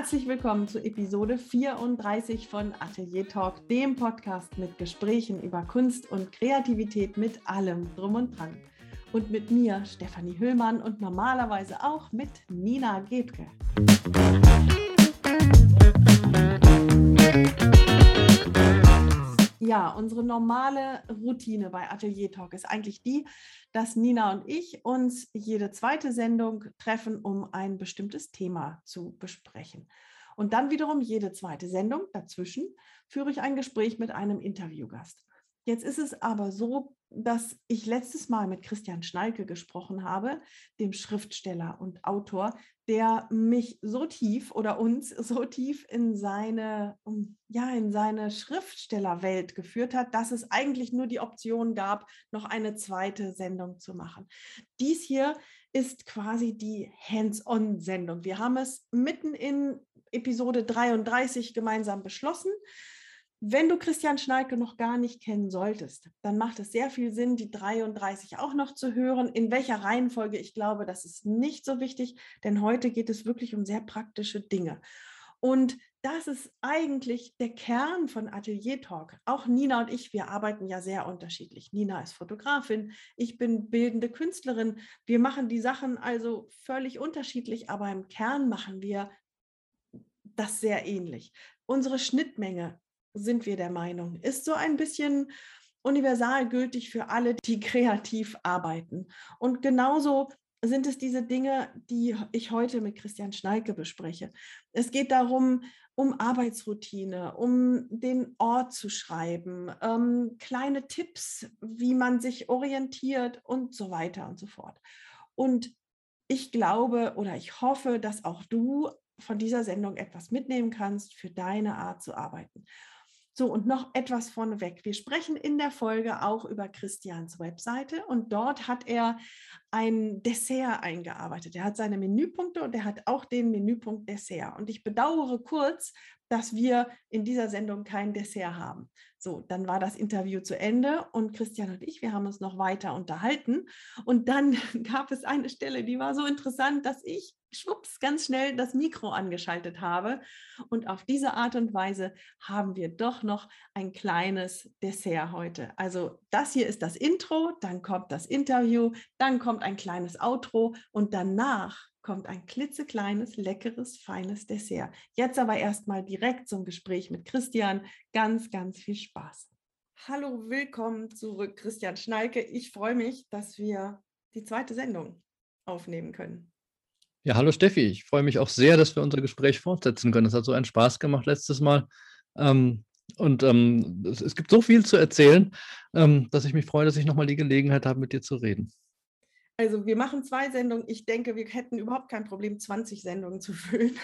Herzlich willkommen zu Episode 34 von Atelier Talk, dem Podcast mit Gesprächen über Kunst und Kreativität mit allem drum und dran. Und mit mir, Stefanie Hüllmann, und normalerweise auch mit Nina Gebke. Ja, unsere normale Routine bei Atelier Talk ist eigentlich die, dass Nina und ich uns jede zweite Sendung treffen, um ein bestimmtes Thema zu besprechen. Und dann wiederum jede zweite Sendung dazwischen führe ich ein Gespräch mit einem Interviewgast. Jetzt ist es aber so, dass ich letztes Mal mit Christian Schnalke gesprochen habe, dem Schriftsteller und Autor, der mich so tief oder uns so tief in seine, ja, in seine Schriftstellerwelt geführt hat, dass es eigentlich nur die Option gab, noch eine zweite Sendung zu machen. Dies hier ist quasi die Hands-on-Sendung. Wir haben es mitten in Episode 33 gemeinsam beschlossen. Wenn du Christian Schnalke noch gar nicht kennen solltest, dann macht es sehr viel Sinn, die 33 auch noch zu hören. In welcher Reihenfolge, ich glaube, das ist nicht so wichtig, denn heute geht es wirklich um sehr praktische Dinge. Und das ist eigentlich der Kern von Atelier Talk. Auch Nina und ich, wir arbeiten ja sehr unterschiedlich. Nina ist Fotografin, ich bin bildende Künstlerin. Wir machen die Sachen also völlig unterschiedlich, aber im Kern machen wir das sehr ähnlich. Unsere Schnittmenge sind wir der Meinung, ist so ein bisschen universal gültig für alle, die kreativ arbeiten. Und genauso sind es diese Dinge, die ich heute mit Christian Schnalke bespreche. Es geht darum, um Arbeitsroutine, um den Ort zu schreiben, ähm, kleine Tipps, wie man sich orientiert und so weiter und so fort. Und ich glaube oder ich hoffe, dass auch du von dieser Sendung etwas mitnehmen kannst für deine Art zu arbeiten. So, und noch etwas vorneweg. Wir sprechen in der Folge auch über Christians Webseite und dort hat er ein Dessert eingearbeitet. Er hat seine Menüpunkte und er hat auch den Menüpunkt Dessert. Und ich bedauere kurz, dass wir in dieser Sendung kein Dessert haben. So, dann war das Interview zu Ende und Christian und ich, wir haben uns noch weiter unterhalten. Und dann gab es eine Stelle, die war so interessant, dass ich schwupps ganz schnell das Mikro angeschaltet habe. Und auf diese Art und Weise haben wir doch noch ein kleines Dessert heute. Also das hier ist das Intro, dann kommt das Interview, dann kommt ein kleines Outro und danach kommt ein klitzekleines, leckeres, feines Dessert. Jetzt aber erstmal direkt zum Gespräch mit Christian. Ganz, ganz viel Spaß. Hallo, willkommen zurück, Christian Schnalke. Ich freue mich, dass wir die zweite Sendung aufnehmen können. Ja, hallo Steffi. Ich freue mich auch sehr, dass wir unser Gespräch fortsetzen können. Es hat so einen Spaß gemacht letztes Mal. Ähm, und ähm, es, es, gibt so viel zu erzählen, ähm, dass ich mich freue, dass ich nochmal die Gelegenheit habe, mit dir zu reden. Also wir machen zwei Sendungen. Ich denke, wir hätten überhaupt kein Problem, 20 Sendungen zu füllen.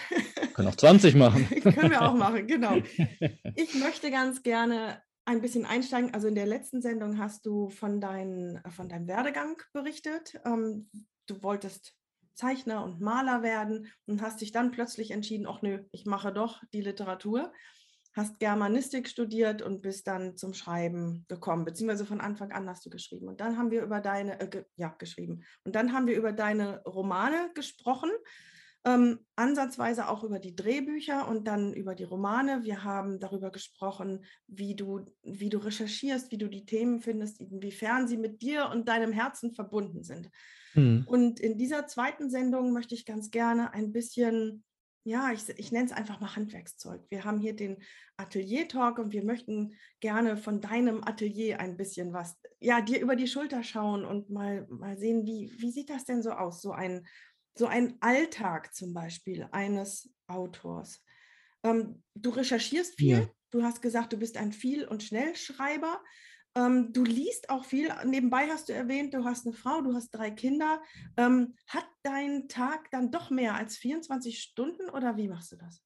Können auch 20 machen. Können wir auch machen, genau. Ich möchte ganz gerne ein bisschen einsteigen. Also in der letzten Sendung hast du von, dein, von deinem Werdegang berichtet. Ähm, du wolltest Zeichner und Maler werden und hast dich dann plötzlich entschieden, ach nö, ich mache doch die Literatur. Hast Germanistik studiert und bist dann zum Schreiben gekommen, beziehungsweise von Anfang an hast du geschrieben. Und dann haben wir über deine, äh, ja, geschrieben. Und dann haben wir über deine Romane gesprochen, ähm, ansatzweise auch über die Drehbücher und dann über die Romane. Wir haben darüber gesprochen, wie du, wie du recherchierst, wie du die Themen findest, inwiefern sie mit dir und deinem Herzen verbunden sind. Mhm. Und in dieser zweiten Sendung möchte ich ganz gerne ein bisschen, ja, ich, ich nenne es einfach mal Handwerkszeug. Wir haben hier den Atelier-Talk und wir möchten gerne von deinem Atelier ein bisschen was, ja, dir über die Schulter schauen und mal, mal sehen, wie, wie sieht das denn so aus, so ein, so ein Alltag zum Beispiel eines Autors. Ähm, du recherchierst viel, ja. du hast gesagt, du bist ein Viel- und Schnellschreiber. Ähm, du liest auch viel. Nebenbei hast du erwähnt, du hast eine Frau, du hast drei Kinder. Ähm, hat dein Tag dann doch mehr als 24 Stunden oder wie machst du das?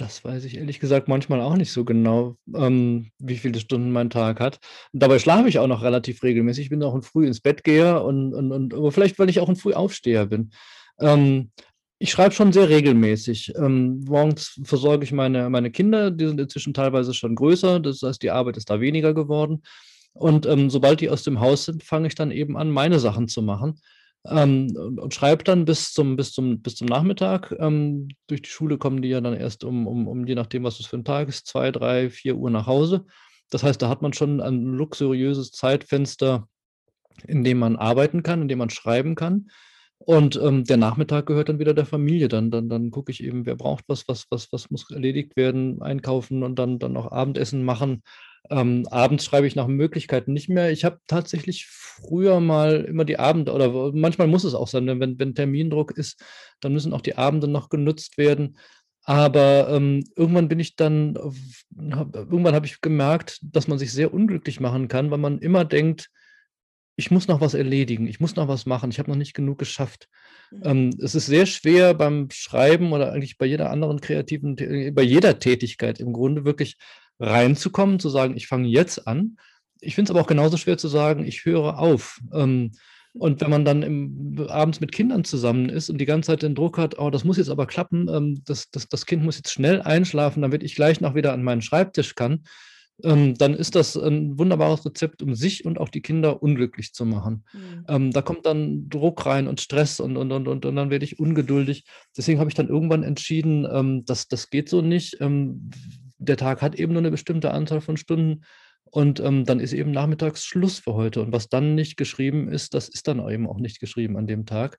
Das weiß ich ehrlich gesagt manchmal auch nicht so genau, ähm, wie viele Stunden mein Tag hat. Dabei schlafe ich auch noch relativ regelmäßig. Ich bin auch ein früh ins Bett gehe und, und, und aber vielleicht, weil ich auch ein früh Aufsteher bin. Ähm, ich schreibe schon sehr regelmäßig. Ähm, morgens versorge ich meine, meine Kinder, die sind inzwischen teilweise schon größer, das heißt, die Arbeit ist da weniger geworden. Und ähm, sobald die aus dem Haus sind, fange ich dann eben an, meine Sachen zu machen. Ähm, und, schreibe dann bis zum, bis zum, bis zum Nachmittag. Ähm, durch die Schule kommen die ja dann erst um, um, um, je nachdem, was es für ein Tag ist, zwei, drei, vier Uhr nach Hause. Das heißt, da hat man schon ein luxuriöses Zeitfenster, in dem man arbeiten kann, in dem man schreiben kann. Und ähm, der Nachmittag gehört dann wieder der Familie. Dann, dann, dann gucke ich eben, wer braucht was, was, was, was muss erledigt werden, einkaufen und dann, dann noch Abendessen machen. Ähm, abends schreibe ich nach Möglichkeiten nicht mehr. Ich habe tatsächlich früher mal immer die Abende, oder manchmal muss es auch sein, wenn, wenn Termindruck ist, dann müssen auch die Abende noch genutzt werden. Aber ähm, irgendwann bin ich dann, hab, irgendwann habe ich gemerkt, dass man sich sehr unglücklich machen kann, weil man immer denkt, ich muss noch was erledigen, ich muss noch was machen, ich habe noch nicht genug geschafft. Mhm. Ähm, es ist sehr schwer beim Schreiben oder eigentlich bei jeder anderen kreativen, bei jeder Tätigkeit im Grunde wirklich reinzukommen, zu sagen, ich fange jetzt an. Ich finde es aber auch genauso schwer zu sagen, ich höre auf. Ähm, und wenn man dann im, abends mit Kindern zusammen ist und die ganze Zeit den Druck hat, oh, das muss jetzt aber klappen, ähm, das, das, das Kind muss jetzt schnell einschlafen, damit ich gleich noch wieder an meinen Schreibtisch kann, ähm, dann ist das ein wunderbares Rezept, um sich und auch die Kinder unglücklich zu machen. Mhm. Ähm, da kommt dann Druck rein und Stress und, und, und, und, und dann werde ich ungeduldig. Deswegen habe ich dann irgendwann entschieden, ähm, dass das geht so nicht. Ähm, der Tag hat eben nur eine bestimmte Anzahl von Stunden und ähm, dann ist eben nachmittags Schluss für heute. Und was dann nicht geschrieben ist, das ist dann eben auch nicht geschrieben an dem Tag.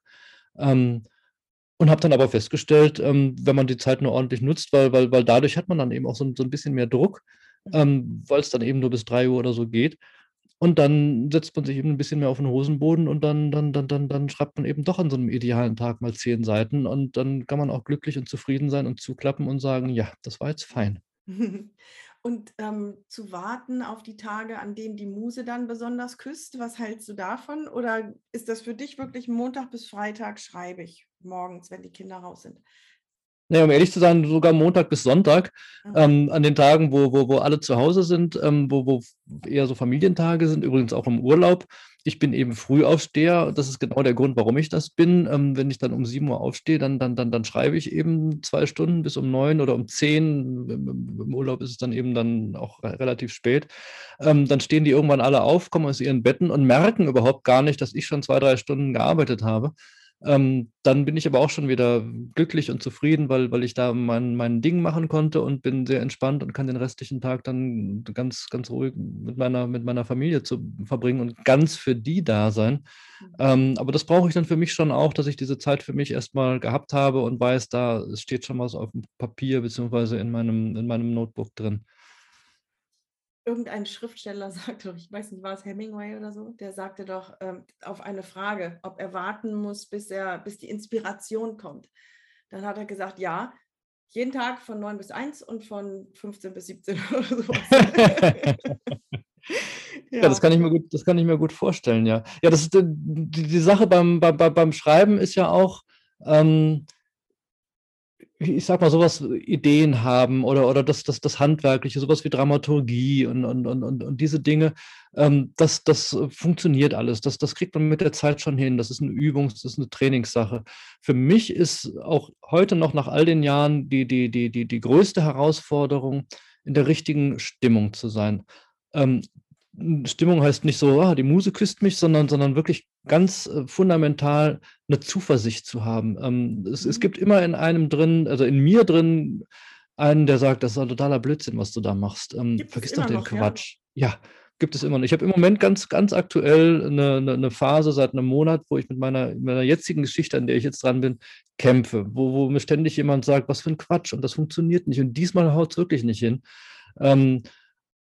Ähm, und habe dann aber festgestellt, wenn man die Zeit nur ordentlich nutzt, weil, weil, weil dadurch hat man dann eben auch so, so ein bisschen mehr Druck Mhm. ähm, weil es dann eben nur bis 3 Uhr oder so geht. Und dann setzt man sich eben ein bisschen mehr auf den Hosenboden und dann, dann, dann, dann, dann schreibt man eben doch an so einem idealen Tag mal zehn Seiten und dann kann man auch glücklich und zufrieden sein und zuklappen und sagen, ja, das war jetzt fein. Und ähm, zu warten auf die Tage, an denen die Muse dann besonders küsst, was hältst du davon? Oder ist das für dich wirklich Montag bis Freitag schreibe ich morgens, wenn die Kinder raus sind? Nee, um ehrlich zu sein, sogar Montag bis Sonntag, ähm, an den Tagen, wo, wo, wo alle zu Hause sind, ähm, wo, wo eher so Familientage sind, übrigens auch im Urlaub. Ich bin eben Frühaufsteher. Das ist genau der Grund, warum ich das bin. Ähm, wenn ich dann um 7 Uhr aufstehe, dann, dann, dann, dann schreibe ich eben zwei Stunden bis um neun oder um zehn. Im Urlaub ist es dann eben dann auch relativ spät. Ähm, dann stehen die irgendwann alle auf, kommen aus ihren Betten und merken überhaupt gar nicht, dass ich schon zwei, drei Stunden gearbeitet habe. Ähm, dann bin ich aber auch schon wieder glücklich und zufrieden, weil, weil ich da mein, mein Ding machen konnte und bin sehr entspannt und kann den restlichen Tag dann ganz, ganz ruhig mit meiner, mit meiner Familie zu verbringen und ganz für die da sein. Mhm. Ähm, aber das brauche ich dann für mich schon auch, dass ich diese Zeit für mich erstmal gehabt habe und weiß, da steht schon was auf dem Papier beziehungsweise in meinem, in meinem Notebook drin irgendein Schriftsteller sagte, ich weiß nicht, war es Hemingway oder so, der sagte doch ähm, auf eine Frage, ob er warten muss, bis, er, bis die Inspiration kommt. Dann hat er gesagt, ja, jeden Tag von 9 bis 1 und von 15 bis 17 oder so. ja. ja. das kann ich mir gut, das kann ich mir gut vorstellen, ja. Ja, das ist die, die Sache beim, beim, beim Schreiben ist ja auch, ähm, ich sag mal, sowas, Ideen haben oder, oder das, das, das Handwerkliche, sowas wie Dramaturgie und, und, und, und diese Dinge, ähm, das, das funktioniert alles. Das, das kriegt man mit der Zeit schon hin. Das ist eine Übungs-, das ist eine Trainingssache. Für mich ist auch heute noch nach all den Jahren die, die, die, die, die größte Herausforderung, in der richtigen Stimmung zu sein. Ähm, Stimmung heißt nicht so, ah, die Muse küsst mich, sondern, sondern wirklich ganz äh, fundamental eine Zuversicht zu haben. Ähm, es, es mhm. gibt immer in einem drin, also in mir drin, einen, der sagt, das ist ein totaler Blödsinn, was du da machst. Ähm, vergiss doch den noch, Quatsch. Ja? ja? gibt es immer noch. Ich habe im Moment ganz, ganz aktuell eine, eine, eine, Phase seit einem Monat, wo ich mit meiner, meiner jetzigen Geschichte, an der ich jetzt dran bin, kämpfe, wo, wo mir ständig jemand sagt, was für ein Quatsch und das funktioniert nicht und diesmal haut es wirklich nicht hin. Ähm,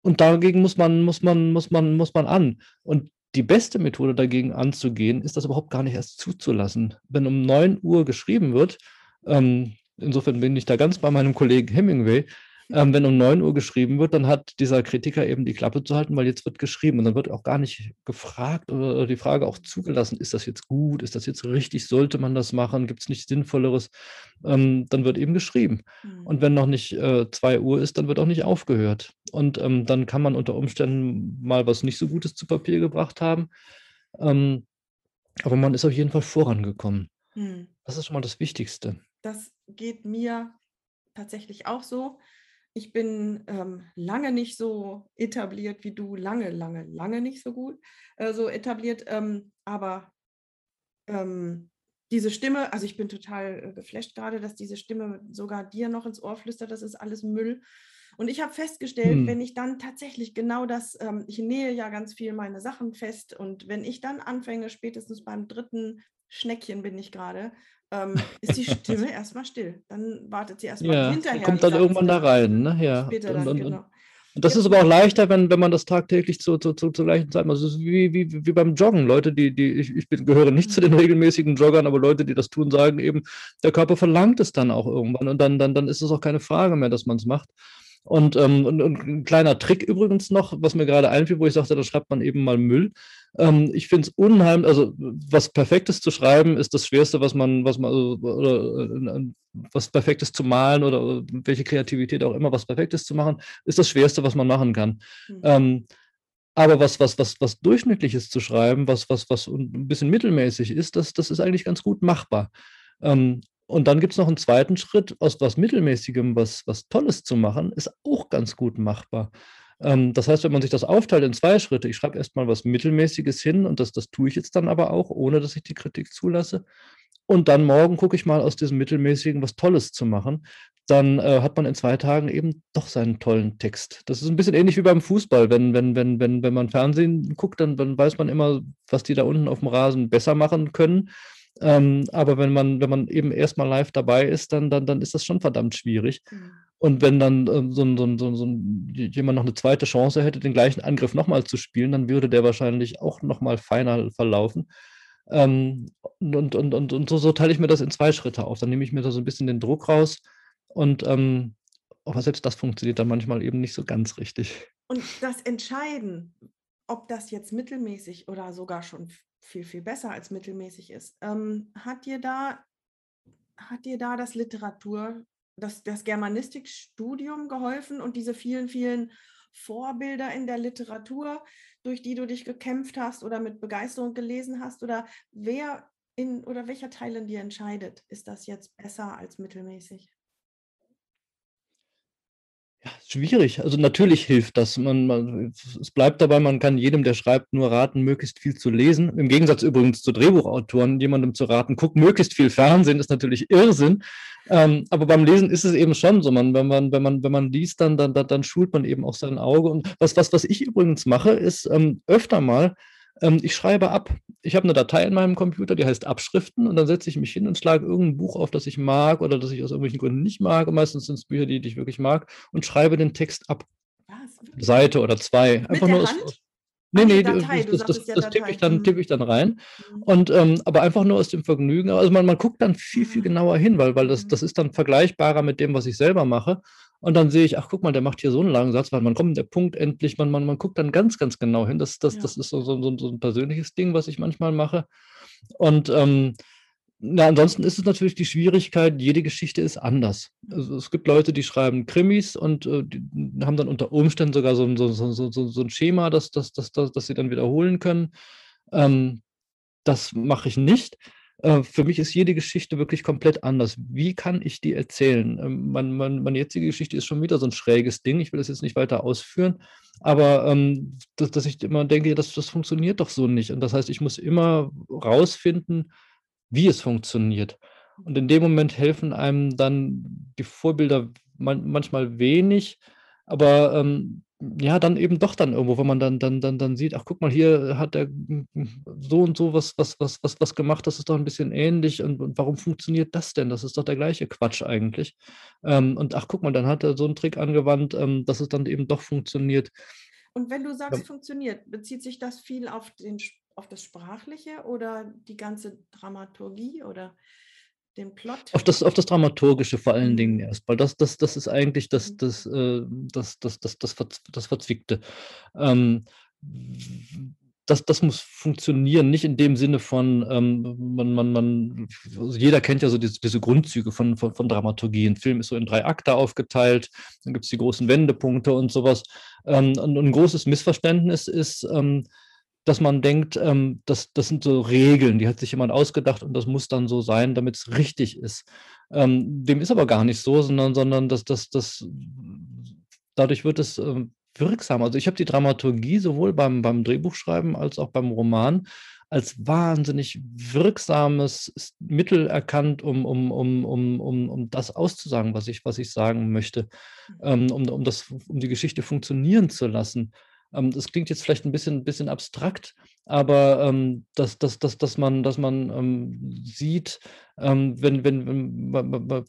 und dagegen muss man, muss man, muss man, muss man an. Und die beste Methode dagegen anzugehen, ist das überhaupt gar nicht erst zuzulassen. Wenn um 9 Uhr geschrieben wird, ähm, insofern bin ich da ganz bei meinem Kollegen Hemingway, ähm, wenn um 9 Uhr geschrieben wird, dann hat dieser Kritiker eben die Klappe zu halten, weil jetzt wird geschrieben. Und dann wird auch gar nicht gefragt oder die Frage auch zugelassen, ist das jetzt gut, ist das jetzt richtig, sollte man das machen, gibt es nichts Sinnvolleres? Ähm, dann wird eben geschrieben. Mhm. Und wenn noch nicht äh, 2 Uhr ist, dann wird auch nicht aufgehört. Und ähm, dann kann man unter Umständen mal was nicht so Gutes zu Papier gebracht haben. Ähm, aber man ist auf jeden Fall vorangekommen. Mhm. Das ist schon mal das Wichtigste. Das geht mir tatsächlich auch so. Ich bin ähm, lange nicht so etabliert wie du, lange, lange, lange nicht so gut, äh, so etabliert, ähm, aber ähm, diese Stimme, also ich bin total äh, geflasht gerade, dass diese Stimme sogar dir noch ins Ohr flüstert, das ist alles Müll. Und ich habe festgestellt, hm. wenn ich dann tatsächlich genau das, ähm, ich nähe ja ganz viel meine Sachen fest und wenn ich dann anfange, spätestens beim dritten Schneckchen bin ich gerade, ähm, ist die Stimme erstmal still. Dann wartet sie erstmal ja, hinterher. Kommt dann irgendwann da rein, ne? Ja. Später dann, und, genau. Und das ist aber auch leichter, wenn, wenn man das tagtäglich zu, zu, zu, zur gleichen Zeit macht. Also es ist wie, wie, wie beim Joggen. Leute, die, die, ich, ich bin, gehöre nicht zu den mhm. regelmäßigen Joggern, aber Leute, die das tun, sagen eben, der Körper verlangt es dann auch irgendwann. Und dann, dann, dann ist es auch keine Frage mehr, dass man es macht. Und, ähm, und, und, ein kleiner Trick übrigens noch, was mir gerade einfiel, wo ich sagte, da schreibt man eben mal Müll. Ähm, ich finde es unheimlich, also was Perfektes zu schreiben, ist das Schwerste, was man, was man, also, oder äh, was Perfektes zu malen oder welche Kreativität auch immer, was Perfektes zu machen, ist das Schwerste, was man machen kann. Mhm. Ähm, aber was, was, was, was Durchschnittliches zu schreiben, was, was, was ein bisschen mittelmäßig ist, das, das ist eigentlich ganz gut machbar. Ähm, und dann gibt es noch einen zweiten Schritt, aus was Mittelmäßigem was, was Tolles zu machen, ist auch ganz gut machbar. Ähm, das heißt, wenn man sich das aufteilt in zwei Schritte, ich schreibe erstmal was Mittelmäßiges hin und das, das tue ich jetzt dann aber auch, ohne dass ich die Kritik zulasse. Und dann morgen gucke ich mal aus diesem Mittelmäßigen was Tolles zu machen. Dann äh, hat man in zwei Tagen eben doch seinen tollen Text. Das ist ein bisschen ähnlich wie beim Fußball. Wenn, wenn, wenn, wenn, wenn man Fernsehen guckt, dann, dann weiß man immer, was die da unten auf dem Rasen besser machen können. Ähm, aber wenn man, wenn man eben erstmal live dabei ist, dann, dann, dann ist das schon verdammt schwierig. Mhm. Und wenn dann ähm, so, ein, so, ein, so, ein, jemand noch eine zweite Chance hätte, den gleichen Angriff nochmal zu spielen, dann würde der wahrscheinlich auch nochmal feiner verlaufen. Ähm, und, und, und, und so, so, teile ich mir das in zwei Schritte auf. Dann nehme ich mir da so ein bisschen den Druck raus. Und ähm, aber selbst das funktioniert dann manchmal eben nicht so ganz richtig. Und das Entscheiden, ob das jetzt mittelmäßig oder sogar schon viel, viel besser als mittelmäßig ist. Ähm, hat dir da, hat dir da das Literatur, das, das Germanistikstudium geholfen und diese vielen, vielen Vorbilder in der Literatur, durch die du dich gekämpft hast oder mit Begeisterung gelesen hast? Oder wer in oder welcher Teil in dir entscheidet, ist das jetzt besser als mittelmäßig? Schwierig. Also natürlich hilft das. Man, man, es bleibt dabei, man kann jedem, der schreibt, nur raten, möglichst viel zu lesen. Im Gegensatz übrigens zu Drehbuchautoren, jemandem zu raten, guck möglichst viel Fernsehen, ist natürlich Irrsinn. Ähm, aber beim Lesen ist es eben schon so. Man, wenn, man, wenn, man, wenn man liest, dann, dann, dann schult man eben auch sein Auge. Und was, was, was ich übrigens mache, ist ähm, öfter mal ähm, ich schreibe ab. Ich habe eine Datei in meinem Computer, die heißt Abschriften und dann setze ich mich hin und schlage irgendein Buch auf, das ich mag oder das ich aus irgendwelchen Gründen nicht mag. Und meistens sind es Bücher, die, die, ich wirklich mag und schreibe den Text ab. Was? Seite oder zwei. Einfach Mit nur aus, Nee, nee, Datei, das, das, das, das tippe ich, dann, tipp ich dann rein. Mhm. Und, ähm, aber einfach nur aus dem Vergnügen. Also man, man guckt dann viel, viel ah. genauer hin, weil, weil das, mhm. das ist dann vergleichbarer mit dem, was ich selber mache. Und dann sehe ich, ach guck mal, der macht hier so einen langen Satz, weil man kommt der Punkt endlich, man, man, man guckt dann ganz, ganz genau hin. Das, das, ja. das ist so, so, so ein persönliches Ding, was ich manchmal mache. Und ähm, na, ansonsten ist es natürlich die Schwierigkeit, jede Geschichte ist anders. Also es gibt Leute, die schreiben Krimis und äh, haben dann unter Umständen sogar so, so, so, so, so ein Schema, das, das, das, das, das sie dann wiederholen können. Ähm, das mache ich nicht. Äh, für mich ist jede Geschichte wirklich komplett anders. Wie kann ich die erzählen? Ähm, mein, mein, meine jetzige Geschichte ist schon wieder so ein schräges Ding. Ich will das jetzt nicht weiter ausführen, aber ähm, dass, dass, ich immer denke, das, das funktioniert doch so nicht. Und das heißt, ich muss immer rausfinden, wie es funktioniert. Und in dem Moment helfen einem dann die Vorbilder man, manchmal wenig, aber ähm, ja, dann eben doch dann irgendwo, wenn man dann, dann, dann, dann sieht, ach guck mal, hier hat er so und so was, was, was, was, was gemacht, das ist doch ein bisschen ähnlich und, und warum funktioniert das denn? Das ist doch der gleiche Quatsch eigentlich. Ähm, und ach guck mal, dann hat er so einen Trick angewandt, ähm, dass es dann eben doch funktioniert. Und wenn du sagst, ja. funktioniert, bezieht sich das viel auf, den, auf das Sprachliche oder die ganze Dramaturgie oder den Plot? Auf das, auf das Dramaturgische vor allen Dingen mhm. erst, weil das, das, das ist eigentlich das, mhm. das, äh, das, das, das, das, das Verzwickte. Ähm, das, das muss funktionieren, nicht in dem Sinne von, ähm, man, man, man, also jeder kennt ja so diese, diese Grundzüge von, von, von, Dramaturgie. Ein Film ist so in drei Akte aufgeteilt, dann gibt es die großen Wendepunkte und sowas. Ähm, und ein großes Missverständnis ist, ähm, dass man denkt, ähm, das, das sind so Regeln, die hat sich jemand ausgedacht und das muss dann so sein, damit es richtig ist. Ähm, dem ist aber gar nicht so, sondern, sondern das, das, das, dadurch wird es ähm, wirksam. Also ich habe die Dramaturgie sowohl beim, beim Drehbuchschreiben als auch beim Roman als wahnsinnig wirksames Mittel erkannt, um, um, um, um, um, um das auszusagen, was ich, was ich sagen möchte, mhm. ähm, um, um, das, um die Geschichte funktionieren zu lassen. Ähm, das klingt jetzt vielleicht ein bisschen, bisschen abstrakt, aber ähm, dass, dass, dass, dass man, dass man ähm, sieht, wenn, wenn, wenn,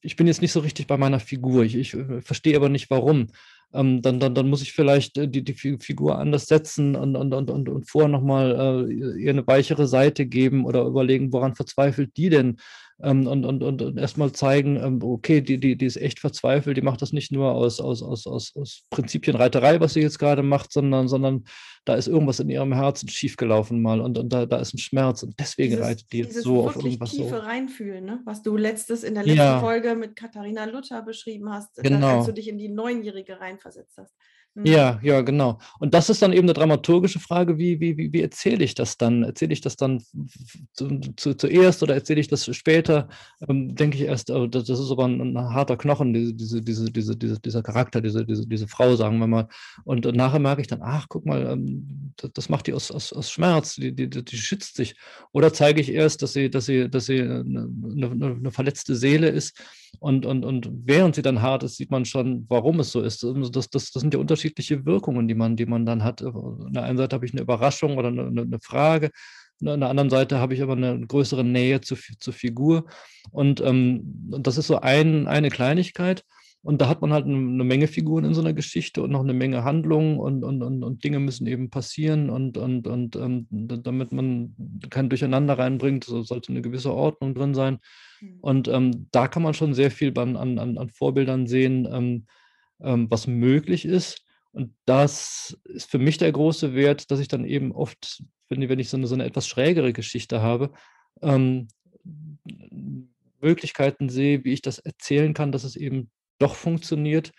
ich bin jetzt nicht so richtig bei meiner Figur, ich, ich äh, verstehe aber nicht warum. Dann, dann, dann muss ich vielleicht äh, die, die Figur anders setzen und, und, und, und, und vorher nochmal äh, ihr eine weichere Seite geben oder überlegen, woran verzweifelt die denn? Ähm, und, und, und, erstmal zeigen, ähm, okay, die, die, die ist echt verzweifelt, die macht das nicht nur aus, aus, aus, aus, aus Prinzipienreiterei, was sie jetzt gerade macht, sondern, sondern da ist irgendwas in ihrem Herzen schiefgelaufen mal und, und da, da ist ein Schmerz und deswegen dieses, reitet die jetzt so auf irgendwas tiefe so. reinfühlen, ne? was du letztes in der letzten ja. Folge mit Katharina Luther beschrieben hast, genau. als du dich in die Neunjährige reinversetzt hast. Mhm. Ja, ja, genau. Und das ist dann eben eine dramaturgische Frage, wie, wie, wie, wie erzähle ich das dann? Erzähle ich das dann zu, zu, zuerst oder erzähle ich das später? Ähm, denke ich erst, oh, das, das, ist aber ein, ein, harter Knochen, diese, diese, diese, diese, diese, dieser Charakter, diese, diese, diese Frau, sagen wir mal. Und, nachher merke ich dann, ach, guck mal, ähm, das, das, macht die aus, aus, aus Schmerz, die, die, die schützt sich. Oder zeige ich erst, dass sie, dass sie, dass sie eine, eine, eine verletzte Seele ist und, und, und während sie dann hart ist, sieht man schon, warum es so ist. Also das, das, das sind ja unterschiedliche Wirkungen, die man, die man dann hat. Auf der einen Seite habe ich eine Überraschung oder eine, eine Frage. An der anderen Seite habe ich aber eine größere Nähe zur, zur Figur. Und, ähm, das ist so ein, eine Kleinigkeit. Und da hat man halt eine Menge Figuren in so einer Geschichte und noch eine Menge Handlungen und, und, und, und Dinge müssen eben passieren und, und, und ähm, damit man kein Durcheinander reinbringt, so sollte eine gewisse Ordnung drin sein. Mhm. Und ähm, da kann man schon sehr viel an, an, an Vorbildern sehen, ähm, ähm, was möglich ist. Und das ist für mich der große Wert, dass ich dann eben oft, wenn, wenn ich so eine, so eine etwas schrägere Geschichte habe, ähm, Möglichkeiten sehe, wie ich das erzählen kann, dass es eben doch funktioniert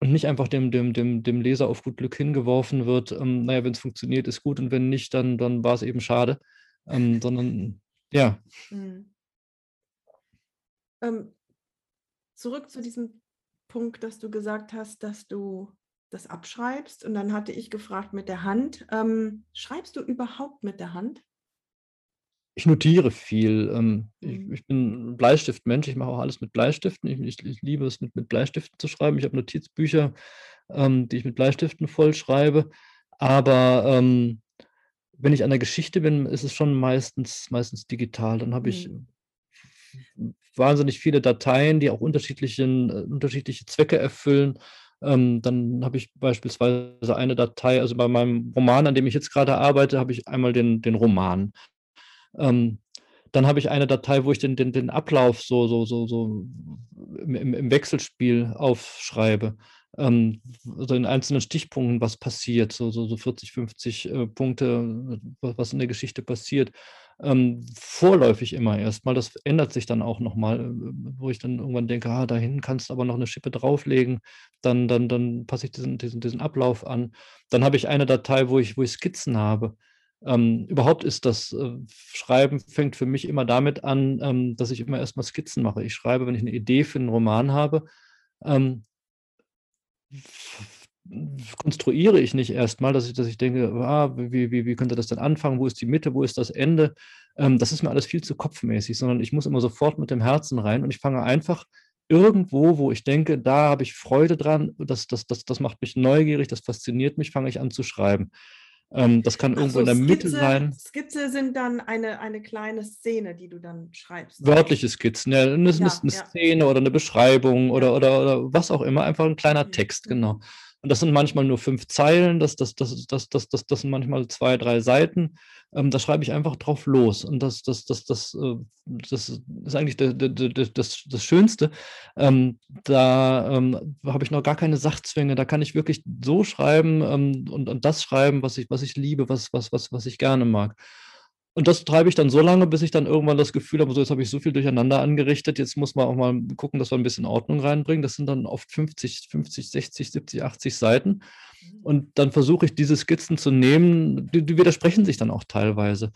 und nicht einfach dem, dem, dem, dem Leser auf gut Glück hingeworfen wird, ähm, naja, wenn es funktioniert, ist gut und wenn nicht, dann, dann war es eben schade, ähm, sondern ja. Mhm. Ähm, zurück zu diesem Punkt, dass du gesagt hast, dass du das abschreibst und dann hatte ich gefragt mit der Hand. Ähm, schreibst du überhaupt mit der Hand? Ich notiere viel. Ähm, ich, mhm. ich, bin Bleistiftmensch, ich mache auch alles mit Bleistiften. Ich, ich, ich liebe es, mit, mit, Bleistiften zu schreiben. Ich habe Notizbücher, ähm, die ich mit Bleistiften vollschreibe. Aber ähm, wenn ich an der Geschichte bin, ist es schon meistens, meistens digital. Dann habe ich mhm. wahnsinnig viele Dateien, die auch unterschiedliche, äh, unterschiedliche Zwecke erfüllen. Ähm, dann habe ich beispielsweise eine Datei, also bei meinem Roman, an dem ich jetzt gerade arbeite, habe ich einmal den, den Roman. Ähm, dann habe ich eine Datei, wo ich den, den, den Ablauf so, so, so, so im, im Wechselspiel aufschreibe. Ähm, also in einzelnen Stichpunkten, was passiert, so, so, so 40, 50 äh, Punkte, was in der Geschichte passiert. Ähm, vorläufig immer erstmal. Das ändert sich dann auch nochmal, äh, wo ich dann irgendwann denke, ah, dahin kannst du aber noch eine Schippe drauflegen, dann, dann, dann passe ich diesen, diesen, diesen Ablauf an. Dann habe ich eine Datei, wo ich, wo ich Skizzen habe. Ähm, überhaupt ist das äh, Schreiben fängt für mich immer damit an, ähm, dass ich immer erstmal Skizzen mache. Ich schreibe, wenn ich eine Idee für einen Roman habe, ähm, konstruiere ich nicht erstmal, dass ich, dass ich denke, ah, wie, wie, wie könnte das denn anfangen, wo ist die Mitte, wo ist das Ende? Ähm, das ist mir alles viel zu kopfmäßig, sondern ich muss immer sofort mit dem Herzen rein und ich fange einfach irgendwo, wo ich denke, da habe ich Freude dran, das, das, das, das macht mich neugierig, das fasziniert mich, fange ich an zu schreiben. Ähm, das kann irgendwo so, in der Skizze, Mitte sein. Skizze sind dann eine, eine kleine Szene, die du dann schreibst. Wörtliche Skizzen, ja. Das ja, eine ja. Szene oder eine Beschreibung ja. oder, oder, oder was auch immer, einfach ein kleiner. Text, genau. Und das sind manchmal nur fünf Zeilen, das, das, das, das, das, das, das sind manchmal zwei, drei Seiten. Ähm, da schreibe ich einfach drauf los. Und das, das, das, das, äh, das ist eigentlich der, das, das Schönste. Ähm, da ähm, habe ich noch gar keine Sachzwänge. Da kann ich wirklich so schreiben ähm, und, und das schreiben, was ich, was ich liebe, was, was, was, was ich gerne mag. Und das treibe ich dann so lange, bis ich dann irgendwann das Gefühl habe, so jetzt habe ich so viel durcheinander angerichtet, jetzt muss man auch mal gucken, dass wir ein bisschen Ordnung reinbringen. Das sind dann oft 50, 50, 60, 70, 80 Seiten. Mhm. Und dann versuche ich diese Skizzen zu nehmen, die, die widersprechen sich dann auch teilweise.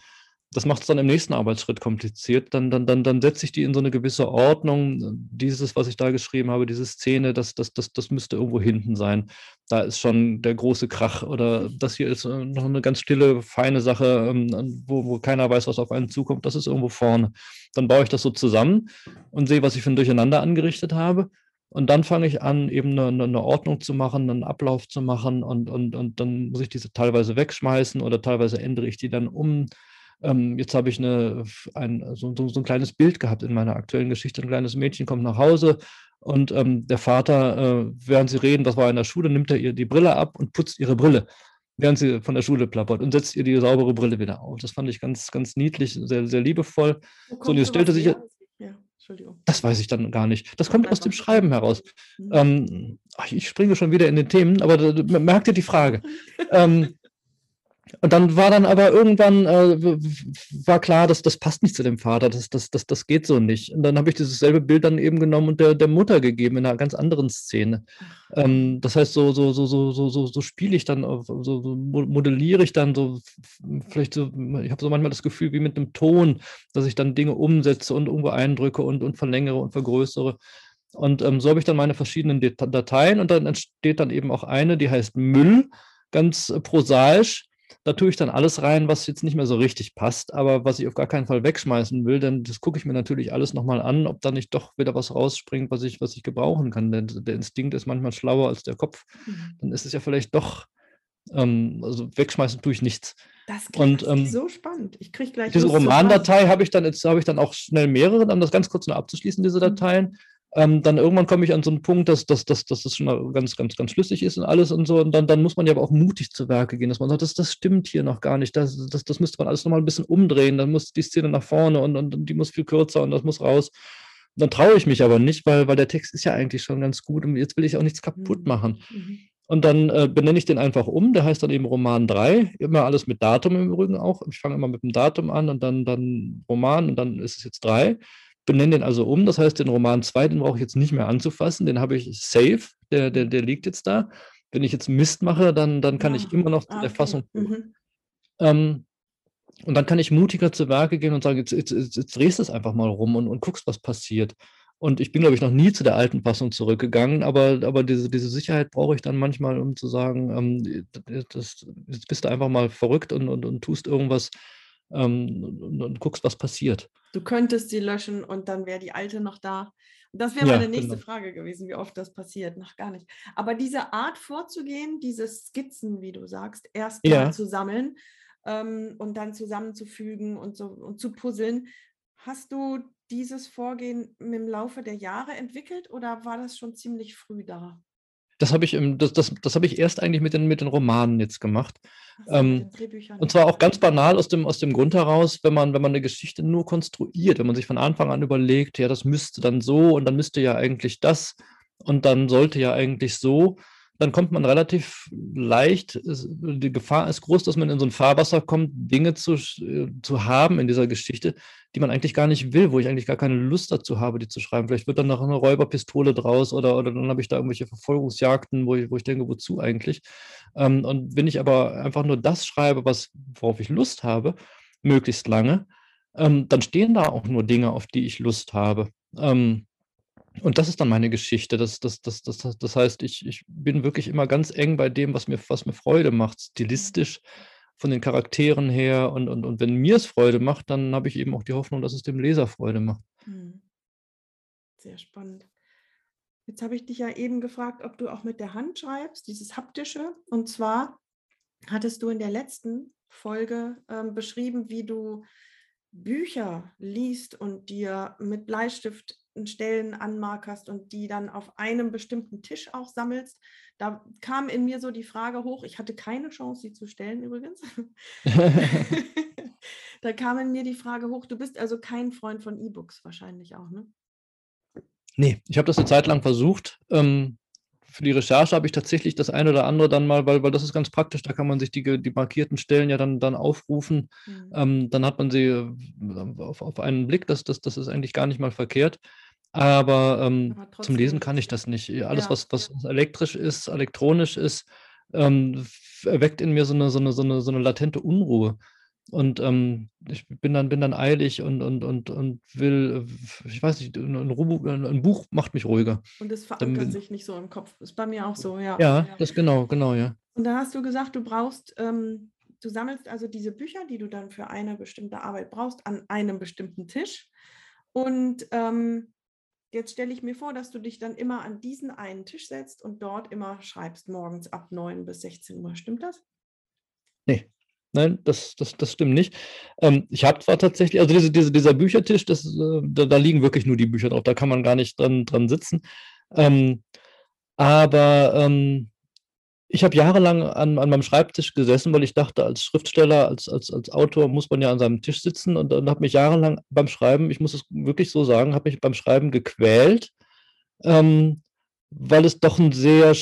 Das macht es dann im nächsten Arbeitsschritt kompliziert. Dann, dann, dann, dann setze ich die in so eine gewisse Ordnung. Dieses, was ich da geschrieben habe, diese Szene, das, das, das, das müsste irgendwo hinten sein. Da ist schon der große Krach. Oder das hier ist äh, noch eine ganz stille, feine Sache, ähm, wo, wo keiner weiß, was auf einen zukommt. Das ist irgendwo vorne. Dann baue ich das so zusammen und sehe, was ich für ein Durcheinander angerichtet habe. Und dann fange ich an, eben eine, eine, Ordnung zu machen, einen Ablauf zu machen und, und, und dann muss ich diese teilweise wegschmeißen oder teilweise ändere ich die dann um. Ähm, jetzt habe ich eine, ein, so, so, so, ein kleines Bild gehabt in meiner aktuellen Geschichte. Ein kleines Mädchen kommt nach Hause und ähm, der Vater, äh, während sie reden, was war in der Schule, nimmt er ihr die Brille ab und putzt ihre Brille, während sie von der Schule plappert und setzt ihr die saubere Brille wieder auf. Das fand ich ganz, ganz niedlich, sehr, sehr liebevoll. So, und jetzt stellte sich. Ja. Das weiß ich dann gar nicht. Das kommt aus dem Schreiben heraus. Mhm. Ähm, ich springe schon wieder in den Themen, aber merkt ihr die Frage. ähm, und dann war dann aber irgendwann äh, war klar, dass das passt nicht zu dem Vater, das, das, das, das geht so nicht. Und dann habe ich dieses selbe Bild dann eben genommen und der, der Mutter gegeben in einer ganz anderen Szene. Ähm, das heißt, so, so, so, so, so, so, so spiele ich dann, auf, so, so modelliere ich dann so, vielleicht so, ich habe so manchmal das Gefühl wie mit einem Ton, dass ich dann Dinge umsetze und irgendwo eindrücke und, und verlängere und vergrößere. Und ähm, so habe ich dann meine verschiedenen Dateien und dann entsteht dann eben auch eine, die heißt Müll, ganz prosaisch da tue ich dann alles rein, was jetzt nicht mehr so richtig passt, aber was ich auf gar keinen Fall wegschmeißen will, denn das gucke ich mir natürlich alles nochmal an, ob da nicht doch wieder was rausspringt, was ich, was ich gebrauchen kann. Denn der Instinkt ist manchmal schlauer als der Kopf. Mhm. Dann ist es ja vielleicht doch, ähm, also wegschmeißen tue ich nichts. Das klingt und, ähm, so spannend. Ich kriege gleich. Diese Romandatei habe ich dann jetzt habe ich dann auch schnell mehrere, um das ganz kurz noch abzuschließen, diese mhm. Dateien. Mhm. Ähm, dann irgendwann komme ich an so einen Punkt, dass, dass, dass, dass das schon ganz, ganz, ganz schlüssig ist und alles und so. Und dann, dann muss man ja aber auch mutig zu Werke gehen, dass man sagt, das, das stimmt hier noch gar nicht. Das, das, das müsste man alles nochmal ein bisschen umdrehen. Dann muss die Szene nach vorne und, und, und die muss viel kürzer und das muss raus. dann traue ich mich aber nicht, weil, weil der Text ist ja eigentlich schon ganz gut und jetzt will ich auch nichts kaputt mhm. machen. Mhm. Und dann äh, benenne ich den einfach um. Der heißt dann eben Roman 3. Immer alles mit Datum im Übrigen auch. Ich fange immer mit dem Datum an und dann, dann Roman und dann ist es jetzt 3 benenne den also um. Das heißt, den Roman 2, den brauche ich jetzt nicht mehr anzufassen. Den habe ich safe. Der, der, der liegt jetzt da. Wenn ich jetzt Mist mache, dann, dann kann ja. ich ah, immer noch zu der Fassung. Mhm. Ähm, und dann kann ich mutiger zu Werke gehen und sagen, jetzt, jetzt, jetzt, jetzt drehst du es einfach mal rum und, und guckst, was passiert. Und ich bin, glaube ich, noch nie zu der alten Fassung zurückgegangen, aber, aber diese, diese Sicherheit brauche ich dann manchmal, um zu sagen, ähm, das, jetzt bist du einfach mal verrückt und, und, und tust irgendwas, ähm, und, und, guckst, was passiert. Du könntest sie löschen und dann wäre die alte noch da. Das wäre ja, meine nächste genau. Frage gewesen, wie oft das passiert. Noch gar nicht. Aber diese Art vorzugehen, diese Skizzen, wie du sagst, erst ja. zu sammeln ähm, und dann zusammenzufügen und, so, und zu puzzeln, hast du dieses Vorgehen im Laufe der Jahre entwickelt oder war das schon ziemlich früh da? Das habe ich, das, das, das habe ich erst eigentlich mit den, mit den Romanen jetzt gemacht. So, ähm, und zwar auch ganz banal aus dem, aus dem Grund heraus, wenn man, wenn man eine Geschichte nur konstruiert, wenn man sich von Anfang an überlegt, ja, das müsste dann so und dann müsste ja eigentlich das und dann sollte ja eigentlich so, dann kommt man relativ leicht, die Gefahr ist groß, dass man in so ein Fahrwasser kommt, Dinge zu, äh, zu haben in dieser Geschichte, die man eigentlich gar nicht will, wo ich eigentlich gar keine Lust dazu habe, die zu schreiben. Vielleicht wird dann noch eine Räuberpistole draus oder, oder dann habe ich da irgendwelche Verfolgungsjagden, wo ich, wo ich denke, wozu eigentlich? Ähm, und wenn ich aber einfach nur das schreibe, was, worauf ich Lust habe, möglichst lange, ähm, dann stehen da auch nur Dinge, auf die ich Lust habe. Ähm, und das ist dann meine Geschichte. Das, das, das, das, das heißt, ich, ich bin wirklich immer ganz eng bei dem, was mir, was mir Freude macht, stilistisch, von den Charakteren her. Und, und, und wenn mir es Freude macht, dann habe ich eben auch die Hoffnung, dass es dem Leser Freude macht. Hm. Sehr spannend. Jetzt habe ich dich ja eben gefragt, ob du auch mit der Hand schreibst, dieses haptische. Und zwar hattest du in der letzten Folge ähm, beschrieben, wie du Bücher liest und dir mit Bleistift Stellen anmarkerst und die dann auf einem bestimmten Tisch auch sammelst. Da kam in mir so die Frage hoch, ich hatte keine Chance, sie zu stellen übrigens. da kam in mir die Frage hoch, du bist also kein Freund von E-Books wahrscheinlich auch, ne? Nee, ich habe das eine Zeit lang versucht. Ähm, für die Recherche habe ich tatsächlich das eine oder andere dann mal, weil, weil das ist ganz praktisch, da kann man sich die, die markierten Stellen ja dann, dann aufrufen. Mhm. Ähm, dann hat man sie äh, auf, auf einen Blick, das, das, das ist eigentlich gar nicht mal verkehrt. Aber, ähm, Aber zum Lesen kann ich das nicht. Alles, ja, was, was elektrisch ist, elektronisch ist, ähm, erweckt in mir so eine, so, eine, so, eine, so eine latente Unruhe. Und ähm, ich bin dann, bin dann eilig und, und, und, und will, ich weiß nicht, ein, ein Buch macht mich ruhiger. Und das verankert sich nicht so im Kopf. Ist bei mir auch so, ja. Ja, das genau, genau, ja. Und da hast du gesagt, du brauchst, ähm, du sammelst also diese Bücher, die du dann für eine bestimmte Arbeit brauchst, an einem bestimmten Tisch. Und ähm, jetzt stelle ich mir vor, dass du dich dann immer an diesen einen Tisch setzt und dort immer schreibst, morgens ab 9 bis 16 Uhr. Stimmt das? Nee. Nein, das, das, das stimmt nicht. Ähm, ich habe zwar tatsächlich, also diese, diese, dieser Büchertisch, das, äh, da, da, liegen wirklich nur die Bücher drauf, da kann man gar nicht dran, dran sitzen. Ähm, aber ähm, ich habe jahrelang an, an meinem Schreibtisch gesessen, weil ich dachte, als Schriftsteller, als, als, als Autor muss man ja an seinem Tisch sitzen und, und habe mich jahrelang beim Schreiben, ich muss es wirklich so sagen, habe mich beim Schreiben gequält, ähm, weil es doch ein sehr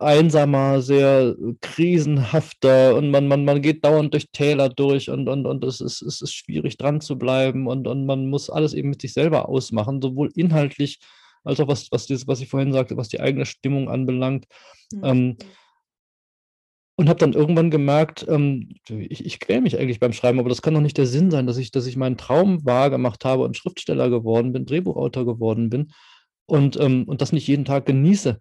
einsamer, sehr krisenhafter und man, man, man geht dauernd durch Täler durch und, und, und es, ist, es ist schwierig dran zu bleiben und, und man muss alles eben mit sich selber ausmachen, sowohl inhaltlich als auch was, was, dieses, was ich vorhin sagte, was die eigene Stimmung anbelangt. Mhm. Ähm, und habe dann irgendwann gemerkt, ähm, ich, ich quäle mich eigentlich beim Schreiben, aber das kann doch nicht der Sinn sein, dass ich, dass ich meinen Traum wahr gemacht habe und Schriftsteller geworden bin, Drehbuchautor geworden bin und, ähm, und das nicht jeden Tag genieße.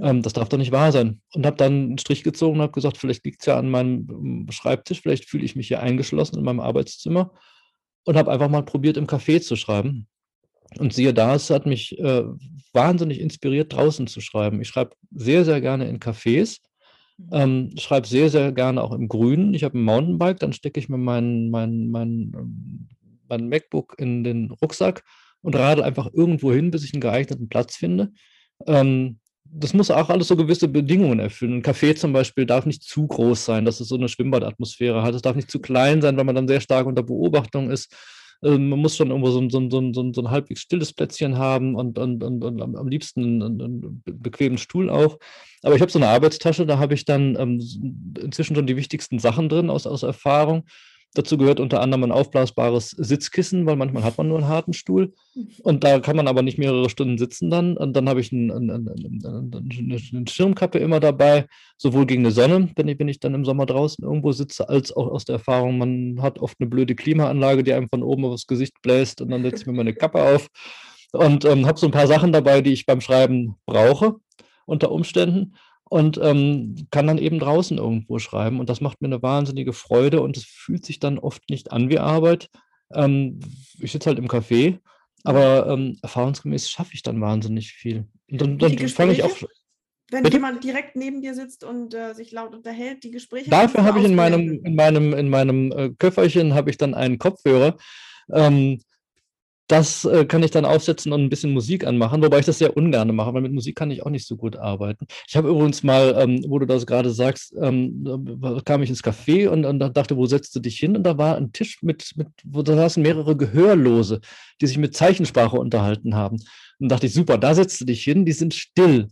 Ähm, das darf doch nicht wahr sein. Und habe dann einen Strich gezogen und habe gesagt, vielleicht liegt es ja an meinem ähm, Schreibtisch, vielleicht fühle ich mich hier eingeschlossen in meinem Arbeitszimmer und habe einfach mal probiert, im Café zu schreiben. Und siehe da, es hat mich äh, wahnsinnig inspiriert, draußen zu schreiben. Ich schreibe sehr, sehr gerne in Cafés Mhm. Ähm, schreibe sehr, sehr gerne auch im Grünen. Ich habe ein Mountainbike, dann stecke ich mir mein, mein, mein, ähm, mein MacBook in den Rucksack und radel einfach irgendwo hin, bis ich einen geeigneten Platz finde. Ähm, das muss auch alles so gewisse Bedingungen erfüllen. Ein Café zum Beispiel darf nicht zu groß sein, dass es so eine Schwimmbadatmosphäre hat. Es darf nicht zu klein sein, weil man dann sehr stark unter Beobachtung ist. Ähm, man muss schon irgendwo so, so, so, so, ein halbwegs stilles Plätzchen haben und, und, und, und am liebsten einen, einen, bequemen Stuhl auch. Aber ich habe so eine Arbeitstasche, da habe ich dann ähm, inzwischen schon die wichtigsten Sachen drin aus, aus Erfahrung. Dazu gehört unter anderem ein aufblasbares Sitzkissen, weil manchmal hat man nur einen harten Stuhl. Und da kann man aber nicht mehrere Stunden sitzen dann. Und dann habe ich ein, ein, ein, eine Schirmkappe immer dabei, sowohl gegen eine Sonne, wenn ich, wenn ich dann im Sommer draußen irgendwo sitze, als auch aus der Erfahrung, man hat oft eine blöde Klimaanlage, die einem von oben aufs Gesicht bläst und dann setze ich mir meine Kappe auf. Und ähm, habe so ein paar Sachen dabei, die ich beim Schreiben brauche unter Umständen und ähm, kann dann eben draußen irgendwo schreiben. Und das macht mir eine wahnsinnige Freude und es fühlt sich dann oft nicht an wie Arbeit. Ähm, ich sitze halt im Café, aber ähm, erfahrungsgemäß schaffe ich dann wahnsinnig viel. Und dann, dann fange ich auch. Wenn Bitte? jemand direkt neben dir sitzt und äh, sich laut unterhält, die Gespräche. Dafür habe ich in meinem, in meinem, in meinem äh, Köfferchen habe ich dann einen Kopfhörer. Ähm, das äh, kann ich dann aufsetzen und ein bisschen Musik anmachen, wobei ich das sehr ungern mache, weil mit Musik kann ich auch nicht so gut arbeiten. Ich habe übrigens mal, ähm, wo du das gerade sagst, ähm, kam ich ins Café und, und dachte, wo setzt du dich hin? Und da war ein Tisch mit, mit wo da saßen mehrere Gehörlose, die sich mit Zeichensprache unterhalten haben. Und dachte ich, super, da setzt du dich hin, die sind still,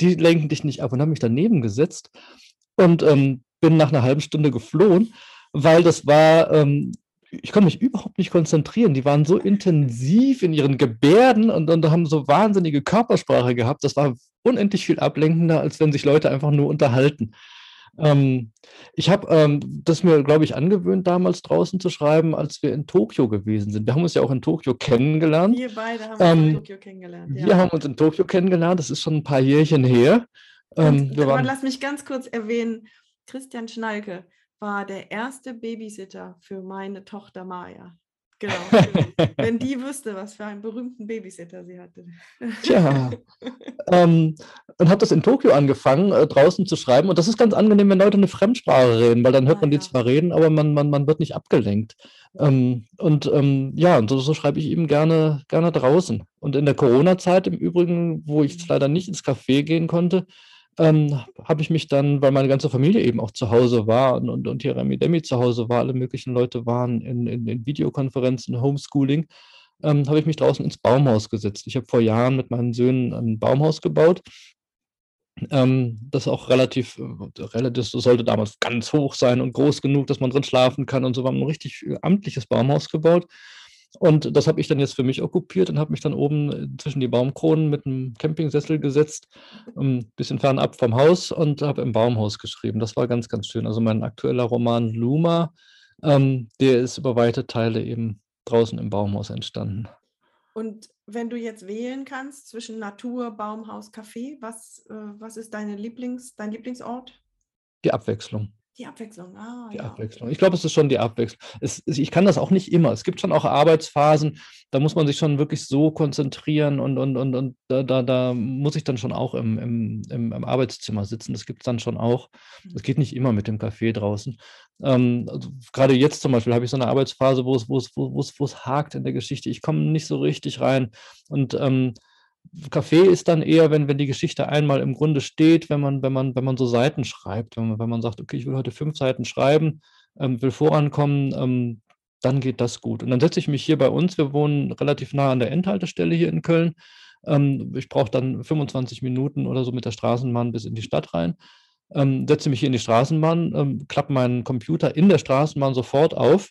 die lenken dich nicht ab und habe mich daneben gesetzt und ähm, bin nach einer halben Stunde geflohen, weil das war ähm, ich konnte mich überhaupt nicht konzentrieren. Die waren so intensiv in ihren Gebärden und, und haben so wahnsinnige Körpersprache gehabt. Das war unendlich viel ablenkender, als wenn sich Leute einfach nur unterhalten. Ähm, ich habe ähm, das mir, glaube ich, angewöhnt, damals draußen zu schreiben, als wir in Tokio gewesen sind. Wir haben uns ja auch in Tokio kennengelernt. Wir beide haben ähm, uns in Tokio kennengelernt. Ja. Wir haben uns in Tokio kennengelernt. Das ist schon ein paar Jährchen her. Ähm, wir waren, lass mich ganz kurz erwähnen, Christian Schnalke war der erste Babysitter für meine Tochter Maya. Genau. Wenn die wüsste, was für einen berühmten Babysitter sie hatte. Tja. ähm, und habe das in Tokio angefangen, äh, draußen zu schreiben. Und das ist ganz angenehm, wenn Leute eine Fremdsprache reden, weil dann hört ah, man die ja. zwar reden, aber man, man, man wird nicht abgelenkt. Ähm, und ähm, ja, und so, so, schreibe ich eben gerne, gerne draußen. Und in der Corona-Zeit im Übrigen, wo ich mhm. leider nicht ins Café gehen konnte, ähm, habe ich mich dann, weil meine ganze Familie eben auch zu Hause war und, und, hier Remi zu Hause war, alle möglichen Leute waren in, in, in Videokonferenzen, Homeschooling, ähm, habe ich mich draußen ins Baumhaus gesetzt. Ich habe vor Jahren mit meinen Söhnen ein Baumhaus gebaut. Ähm, das auch relativ, äh, relativ, sollte damals ganz hoch sein und groß genug, dass man drin schlafen kann und so. Wir haben ein richtig äh, amtliches Baumhaus gebaut. Und das habe ich dann jetzt für mich okkupiert und habe mich dann oben äh, zwischen die Baumkronen mit einem Campingsessel gesetzt, ein bisschen fernab vom Haus und habe im Baumhaus geschrieben. Das war ganz, ganz schön. Also mein aktueller Roman Luma ähm, der ist über weite Teile eben draußen im Baumhaus entstanden. Und wenn du jetzt wählen kannst zwischen Natur, Baumhaus, Café, was, äh, was ist deine Lieblings, dein Lieblingsort? Die Abwechslung. Die Abwechslung, ah, Die ja. Abwechslung. Ich glaube, es ist schon die Abwechslung. Es, ich kann das auch nicht immer. Es gibt schon auch Arbeitsphasen, da muss man sich schon wirklich so konzentrieren und, und, und, und da, da, da muss ich dann schon auch im, im, im, im Arbeitszimmer sitzen. Das gibt es dann schon auch. Es geht nicht immer mit dem Kaffee draußen. Ähm, also gerade jetzt zum Beispiel habe ich so eine Arbeitsphase, wo es, wo es, wo es, wo es hakt in der Geschichte. Ich komme nicht so richtig rein. Und ähm, Kaffee ist dann eher, wenn, wenn die Geschichte einmal im Grunde steht, wenn man, wenn man, wenn man so Seiten schreibt, wenn man, wenn man sagt, okay, ich will heute fünf Seiten schreiben, ähm, will vorankommen, ähm, dann geht das gut. Und dann setze ich mich hier bei uns, wir wohnen relativ nah an der Endhaltestelle hier in Köln. Ähm, ich brauche dann 25 Minuten oder so mit der Straßenbahn bis in die Stadt rein. Ähm, setze mich hier in die Straßenbahn, ähm, klappe meinen Computer in der Straßenbahn sofort auf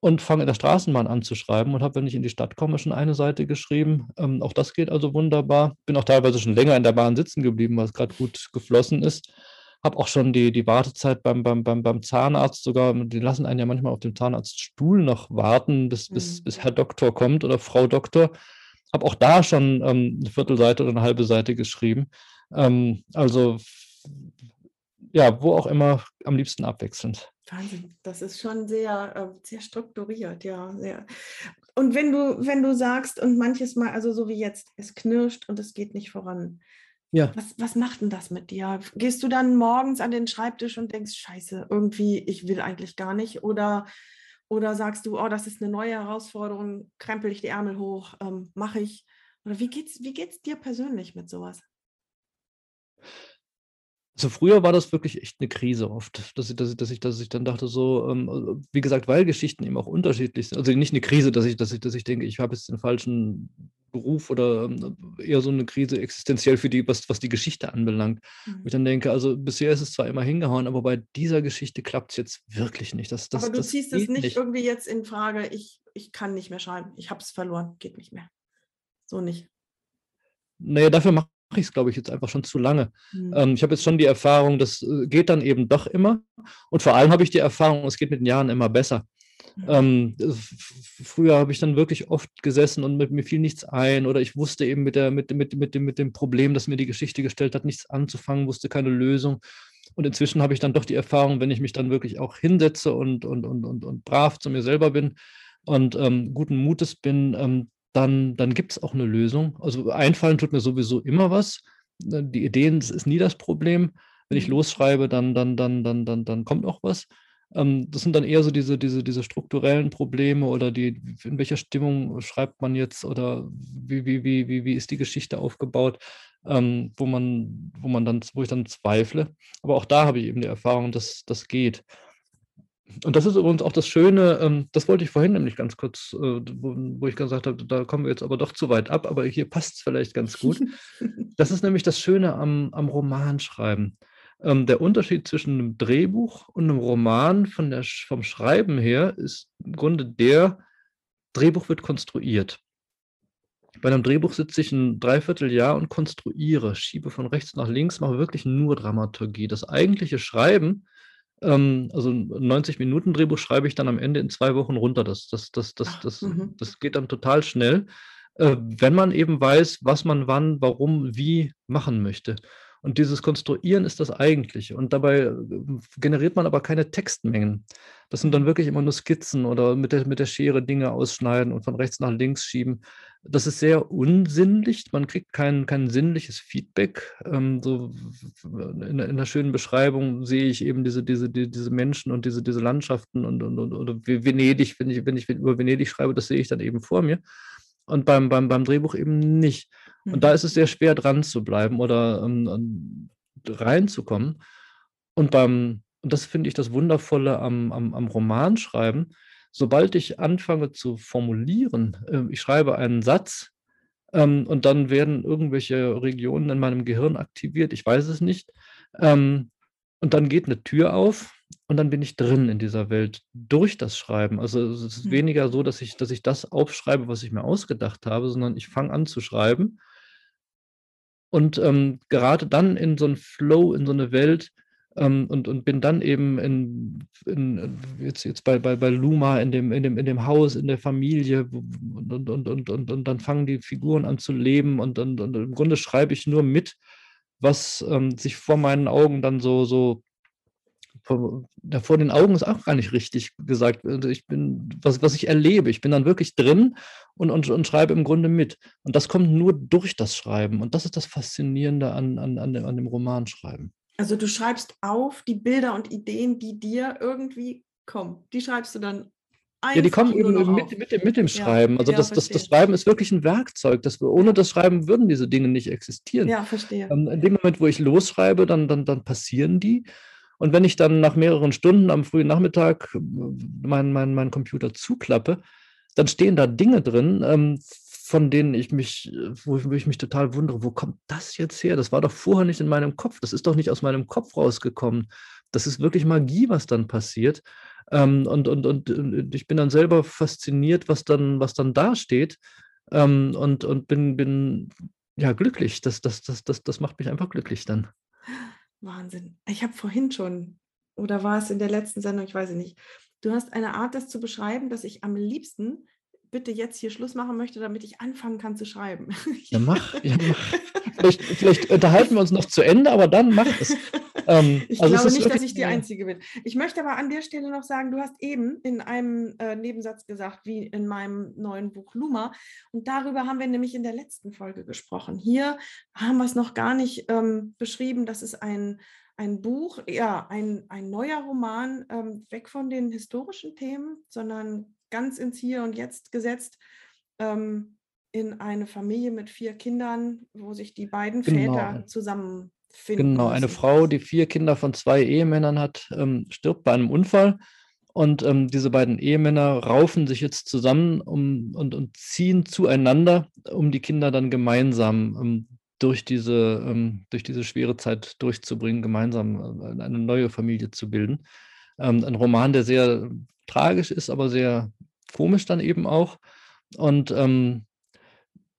und fange in der Straßenbahn an zu schreiben und habe, wenn ich in die Stadt komme, schon eine Seite geschrieben. Ähm, auch das geht also wunderbar. Bin auch teilweise schon länger in der Bahn sitzen geblieben, weil es gerade gut geflossen ist. Habe auch schon die, die Wartezeit beim, beim, beim, beim Zahnarzt sogar, die lassen einen ja manchmal auf dem Zahnarztstuhl noch warten, bis, bis, Mhm. bis Herr Doktor kommt oder Frau Doktor. Habe auch da schon ähm, eine Viertelseite oder eine halbe Seite geschrieben. Ähm, also ja, wo auch immer, am liebsten abwechselnd. Wahnsinn, das ist schon sehr, äh, sehr strukturiert, ja. Sehr. Und wenn du, wenn du sagst, und manches Mal, also so wie jetzt, es knirscht und es geht nicht voran, Ja. was, was macht denn das mit dir? Gehst du dann morgens an den Schreibtisch und denkst, scheiße, irgendwie, ich will eigentlich gar nicht? Oder, oder sagst du, oh, das ist eine neue Herausforderung, krempel ich die Ärmel hoch, ähm, mache ich? Oder wie geht's, wie geht's dir persönlich mit sowas? Also früher war das wirklich echt eine Krise oft, dass ich dass ich dass ich dass ich dann dachte so, ähm, äh, wie gesagt, weil Geschichten eben auch unterschiedlich sind. Also nicht eine Krise, dass ich dass ich dass ich denke, ich habe jetzt den falschen Beruf oder, ähm, eher so eine Krise existenziell für die was was die Geschichte anbelangt. Wo ich Mhm. dann denke, also bisher ist es zwar immer hingehauen, aber bei dieser Geschichte klappt es jetzt wirklich nicht. Das Aber das du das ziehst es nicht nicht. irgendwie jetzt in Frage, ich, ich kann nicht mehr schreiben, ich habe es verloren, geht nicht mehr. So nicht. Na ja, dafür mache ich es, glaube ich, jetzt einfach schon zu lange. Mhm. Ähm, ich habe jetzt schon die Erfahrung, das, äh, geht dann eben doch immer. Und vor allem habe ich die Erfahrung, es geht mit den Jahren immer besser. Mhm. Ähm, f früher habe ich dann wirklich oft gesessen und mit mir fiel nichts ein oder ich wusste eben mit der mit mit mit dem mit dem Problem, das mir die Geschichte gestellt hat, nichts anzufangen, wusste keine Lösung. Und inzwischen habe ich dann doch die Erfahrung, wenn ich mich dann wirklich auch hinsetze und und und und und brav zu mir selber bin und, ähm, guten Mutes bin, ähm, dann dann gibt's auch 'ne Lösung. Also, einfallen tut mir sowieso immer was. Ne, die Ideen, das ist nie das Problem. Wenn ich Mhm. losschreibe, dann dann dann dann dann dann kommt auch was. Ähm, das sind dann eher so diese diese diese strukturellen Probleme oder die in welcher Stimmung schreibt man jetzt oder wie wie wie wie wie ist die Geschichte aufgebaut, ähm, wo man wo man dann wo ich dann zweifle. Aber auch da habe ich eben die Erfahrung, dass das geht. Und das ist übrigens auch das Schöne, ähm, das wollte ich vorhin nämlich ganz kurz, äh, wo ich gesagt habe, da kommen wir jetzt aber doch zu weit ab, aber hier passt's vielleicht ganz gut. Das ist nämlich das Schöne am am Romanschreiben. Ähm, der Unterschied zwischen 'nem Drehbuch und 'nem Roman von der vom Schreiben her ist im Grunde der, Drehbuch wird konstruiert. Bei 'nem Drehbuch sitze ich 'n Dreivierteljahr und konstruiere, schiebe von rechts nach links, mache wirklich nur Dramaturgie. Das eigentliche Schreiben, ähm, also 'n 90-Minuten-Drehbuch schreibe ich dann am Ende in 2 Wochen runter. Das das das das Ach, das mhm. das geht dann total schnell, äh, wenn man eben weiß, was man wann, warum, wie machen möchte. Und dieses Konstruieren ist das Eigentliche. Und dabei, äh, generiert man aber keine Textmengen. Das sind dann wirklich immer nur Skizzen oder mit der mit der Schere Dinge ausschneiden und von rechts nach links schieben. Das ist sehr unsinnlich. Man kriegt kein kein sinnliches Feedback. Ähm, so in in 'ner schönen Beschreibung sehe ich eben diese diese die diese Menschen und diese diese Landschaften und und und oder Ve Venedig, wenn ich wenn ich über Venedig schreibe, das sehe ich dann eben vor mir. Und beim beim beim Drehbuch eben nicht. Und da ist es sehr schwer, dran zu bleiben oder, ähm, reinzukommen. Und beim und das finde ich das Wundervolle am am am Romanschreiben, sobald ich anfange zu formulieren ähm, ich schreibe einen Satz, ähm, und dann werden irgendwelche Regionen in meinem Gehirn aktiviert, ich weiß es nicht. Ähm, und dann geht 'ne Tür auf und dann bin ich drin in dieser Welt durch das Schreiben. Also, es ist Mhm. weniger so, dass ich dass ich das aufschreibe, was ich mir ausgedacht habe, sondern ich fange an zu schreiben und, ähm, gerate dann in so 'n Flow, in so 'ne Welt, ähm, und, und bin dann eben in, in, jetzt, jetzt bei, bei, bei Luma in dem, in, dem, in dem Haus, in der Familie und, und, und, und, und, und dann fangen die Figuren an zu leben und, und, und im Grunde schreibe ich nur mit, was ähm, sich vor meinen Augen dann so, so vor, vor den Augen ist auch gar nicht richtig gesagt. Also ich bin, was, was ich erlebe, ich bin dann wirklich drin und, und, und schreibe im Grunde mit. Und das kommt nur durch das Schreiben. Und das ist das Faszinierende an, an, an, dem, an dem Romanschreiben. Also du schreibst auf die Bilder und Ideen, die dir irgendwie kommen. Die schreibst du dann ja, die kommen eben mit, mit, dem, mit dem Schreiben. Ja, also das, das, das, Schreiben ist wirklich ein Werkzeug. Das, ohne das Schreiben würden diese Dinge nicht existieren. Ja, verstehe. Ähm, in dem Moment, wo ich losschreibe, dann, dann, dann passieren die. Und wenn ich dann nach mehreren Stunden am frühen Nachmittag meinen mein, mein Computer zuklappe, dann stehen da Dinge drin, ähm, von denen ich mich, wo ich, wo ich, mich total wundere, wo kommt das jetzt her? Das war doch vorher nicht in meinem Kopf. Das ist doch nicht aus meinem Kopf rausgekommen. Das ist wirklich Magie, was dann passiert. Ähm, und, und, und ich bin dann selber fasziniert, was dann, was dann da steht. Ähm, und, und bin, bin ja glücklich. Das, das, das, das, das macht mich einfach glücklich dann. Wahnsinn. Ich habe vorhin schon, oder war es in der letzten Sendung, ich weiß es nicht. Du hast eine Art, das zu beschreiben, dass ich am liebsten bitte jetzt hier Schluss machen möchte, damit ich anfangen kann zu schreiben. Ja, mach. Ja, mach. Vielleicht, vielleicht unterhalten wir uns noch zu Ende, aber dann mach es. Ähm, ich also glaube nicht, dass ich die Einzige bin. Ich möchte aber an der Stelle noch sagen, du hast eben in einem äh, Nebensatz gesagt, wie in meinem neuen Buch Luma. Und darüber haben wir nämlich in der letzten Folge gesprochen. Hier haben wir es noch gar nicht ähm, beschrieben. Das ist ein, ein Buch, ja, ein, ein neuer Roman, ähm, weg von den historischen Themen, sondern ganz ins Hier und Jetzt gesetzt. Ähm, in eine Familie mit vier Kindern, wo sich die beiden genau. Väter zusammen finden. Genau, eine Frau, die vier Kinder von zwei Ehemännern hat, ähm, stirbt bei einem Unfall. Und ähm, diese beiden Ehemänner raufen sich jetzt zusammen um, und, und ziehen zueinander, um die Kinder dann gemeinsam ähm, durch, diese, ähm, durch diese schwere Zeit durchzubringen, gemeinsam äh, eine neue Familie zu bilden. Ähm, ein Roman, der sehr tragisch ist, aber sehr komisch dann eben auch. Und ähm,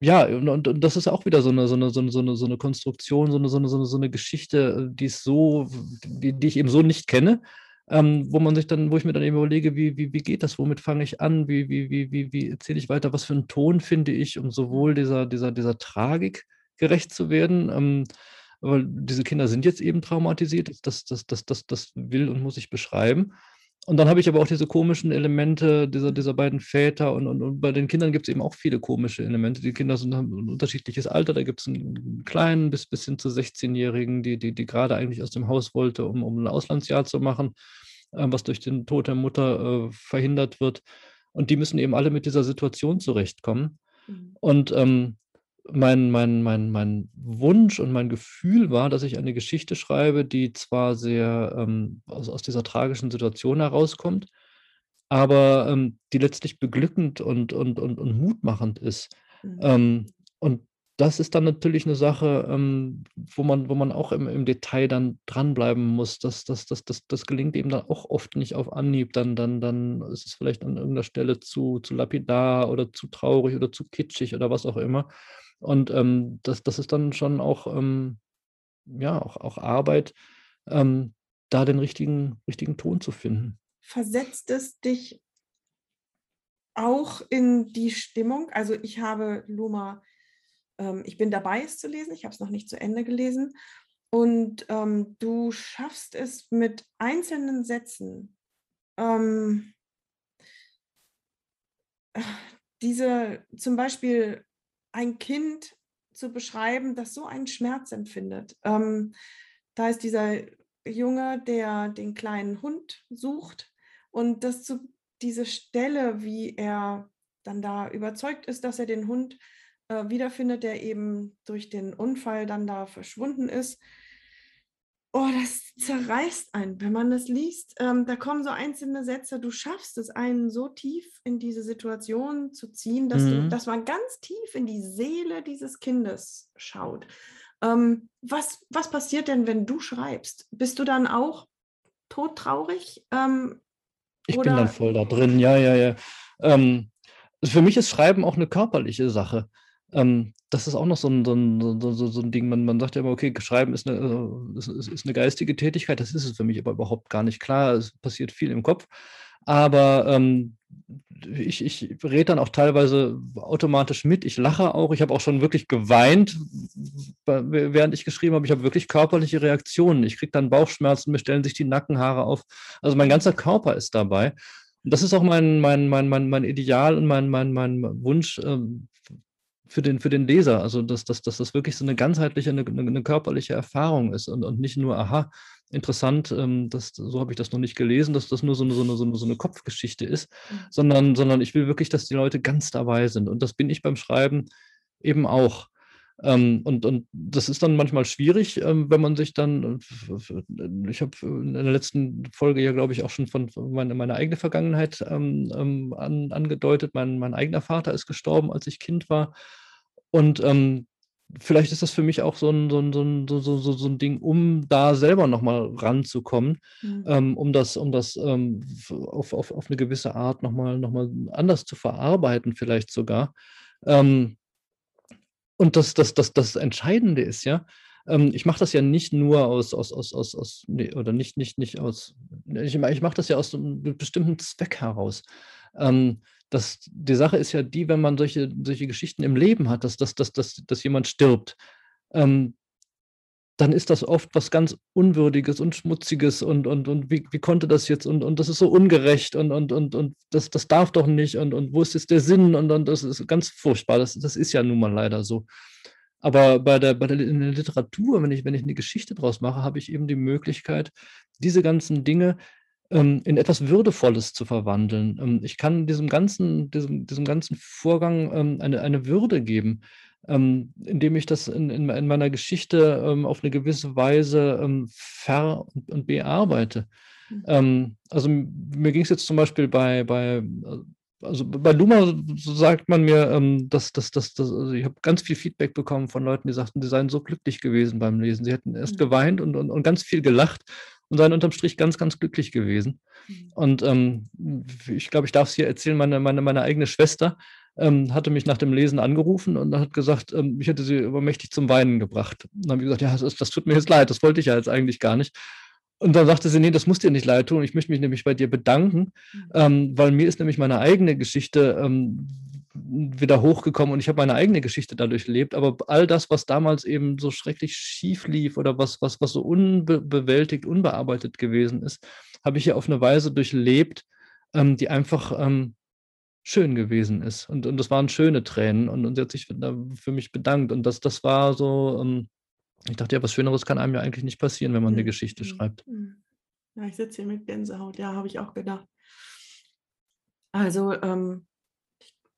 ja, und, und, das ist auch wieder so eine, so eine, so eine, so eine, Konstruktion, so eine, so eine, so eine, so eine Geschichte, die ist so, die, die ich eben so nicht kenne, ähm, wo man sich dann, wo ich mir dann eben überlege, wie, wie, wie geht das, womit fange ich an, wie, wie, wie, wie, wie erzähle ich weiter, was für einen Ton finde ich, um sowohl dieser, dieser, dieser Tragik gerecht zu werden, ähm, weil diese Kinder sind jetzt eben traumatisiert, das, das, das, das, das will und muss ich beschreiben. Und dann habe ich aber auch diese komischen Elemente dieser, dieser beiden Väter und, und, und bei den Kindern gibt es eben auch viele komische Elemente. Die Kinder sind, haben ein unterschiedliches Alter, da gibt es einen kleinen bis, bis hin zu 16-Jährigen, die, die, die gerade eigentlich aus dem Haus wollte, um, um ein Auslandsjahr zu machen, äh, was durch den Tod der Mutter äh, verhindert wird. Und die müssen eben alle mit dieser Situation zurechtkommen. Mhm. Und ähm, mein, mein, mein, mein Wunsch und mein Gefühl war, dass ich eine Geschichte schreibe, die zwar sehr ähm, aus, aus dieser tragischen Situation herauskommt, aber ähm, die letztlich beglückend und, und, und, und mutmachend ist. Mhm. Ähm, und das ist dann natürlich eine Sache, ähm, wo, man, wo man auch im, im Detail dann dranbleiben muss. Das, das, das, das, das gelingt eben dann auch oft nicht auf Anhieb. Dann, dann, dann ist es vielleicht an irgendeiner Stelle zu, zu lapidar oder zu traurig oder zu kitschig oder was auch immer. Und ähm, das, das ist dann schon auch, ähm, ja, auch, auch Arbeit, ähm, da den richtigen, richtigen Ton zu finden. Versetzt es dich auch in die Stimmung? Also ich habe Luma, ähm, ich bin dabei, es zu lesen, ich habe es noch nicht zu Ende gelesen. Und ähm, du schaffst es mit einzelnen Sätzen, ähm, diese zum Beispiel ein Kind zu beschreiben, das so einen Schmerz empfindet. Ähm, da ist dieser Junge, der den kleinen Hund sucht und das zu diese Stelle, wie er dann da überzeugt ist, dass er den Hund äh, wiederfindet, der eben durch den Unfall dann da verschwunden ist, Oh, das zerreißt einen, wenn man das liest. Ähm, da kommen so einzelne Sätze, du schaffst es, einen so tief in diese Situation zu ziehen, dass, mhm. du, dass man ganz tief in die Seele dieses Kindes schaut. Ähm, was, was passiert denn, wenn du schreibst? Bist du dann auch todtraurig? Ähm, ich oder? bin dann voll da drin, ja, ja, ja. Ähm, für mich ist Schreiben auch eine körperliche Sache. Ähm, das ist auch noch so ein, so ein, so, so, ein Ding. Man, man sagt ja immer, okay, Schreiben ist eine, äh, ist, ist eine geistige Tätigkeit. Das ist es für mich aber überhaupt gar nicht. Klar, es passiert viel im Kopf. Aber ähm, ich, ich rede dann auch teilweise automatisch mit. Ich lache auch. Ich habe auch schon wirklich geweint, während ich geschrieben habe. Ich habe wirklich körperliche Reaktionen. Ich kriege dann Bauchschmerzen, mir stellen sich die Nackenhaare auf. Also mein ganzer Körper ist dabei. Das ist auch mein, mein, mein, mein, mein Ideal und mein, mein, mein Wunsch ähm, für, den, für den Leser. Also, dass, dass, dass das wirklich so eine ganzheitliche, eine, eine körperliche Erfahrung ist und, und nicht nur, aha, interessant, ähm, das, so habe ich das noch nicht gelesen, dass das nur so eine, so eine, so eine, so eine Kopfgeschichte ist, mhm. sondern, sondern ich will wirklich, dass die Leute ganz dabei sind. Und das bin ich beim Schreiben eben auch. Ähm, und, und das ist dann manchmal schwierig, ähm, wenn man sich dann, ich habe in der letzten Folge ja, glaube ich, auch schon von, von meine, meiner eigenen Vergangenheit ähm, ähm, an, angedeutet. Mein, mein eigener Vater ist gestorben, als ich Kind war. Und ähm, vielleicht ist das für mich auch so ein, so ein, so ein, so, so, so ein Ding, um da selber nochmal ranzukommen, mhm. ähm, um das, um das ähm, auf, auf, auf eine gewisse Art nochmal noch mal anders zu verarbeiten, vielleicht sogar. Ähm, und das, das, das, das Entscheidende ist ja, ähm, ich mache das ja nicht nur aus, aus, aus, aus, aus nee, oder nicht, nicht, nicht aus, ich, ich mache das ja aus einem bestimmten Zweck heraus. Ähm, das, die Sache ist ja die, wenn man solche, solche Geschichten im Leben hat, dass, dass, dass, dass, dass jemand stirbt, ähm, dann ist das oft was ganz Unwürdiges und Schmutziges und, und, und wie, wie konnte das jetzt und, und das ist so ungerecht und, und, und, und das, das darf doch nicht und, und wo ist jetzt der Sinn und, und das ist ganz furchtbar. Das, das ist ja nun mal leider so. Aber bei der, bei der, in der Literatur, wenn ich, wenn ich eine Geschichte draus mache, habe ich eben die Möglichkeit, diese ganzen Dinge ähm, in etwas Würdevolles zu verwandeln. Ähm, ich kann diesem ganzen, diesem, diesem ganzen Vorgang ähm, eine, eine Würde geben, indem ich das in, in, in meiner Geschichte auf eine gewisse Weise ver- und bearbeite. Mhm. also mir ging es jetzt zum Beispiel bei, bei also bei Luma so sagt man mir, ähm, dass, dass, dass, dass also ich habe ganz viel Feedback bekommen von Leuten, die sagten, sie seien so glücklich gewesen beim Lesen. Sie hätten erst mhm. geweint und, und, und ganz viel gelacht und seien unterm Strich ganz, ganz glücklich gewesen. Mhm. Und ähm, ich glaube, ich darf es hier erzählen, meine, meine, meine eigene Schwester ähm, hatte mich nach dem Lesen angerufen und hat gesagt, ähm, ich hätte sie übermächtig zum Weinen gebracht. Und dann habe ich gesagt, ja, das, das tut mir jetzt leid, das wollte ich ja jetzt eigentlich gar nicht. Und dann sagte sie, nee, das muss dir nicht leid tun. Ich möchte mich nämlich bei dir bedanken, mhm. ähm, weil mir ist nämlich meine eigene Geschichte ähm, wieder hochgekommen und ich habe meine eigene Geschichte dadurch erlebt. Aber all das, was damals eben so schrecklich schief lief oder was, was, was so unbewältigt, unbearbeitet gewesen ist, habe ich ja auf eine Weise durchlebt, ähm, die einfach ähm, schön gewesen ist. Und, und das waren schöne Tränen und, und sie hat sich für mich bedankt. Und das, das war so, ähm, ich dachte ja, was Schöneres kann einem ja eigentlich nicht passieren, wenn man eine Geschichte schreibt. Ja, ich sitze hier mit Gänsehaut, ja, habe ich auch gedacht. Also, ähm,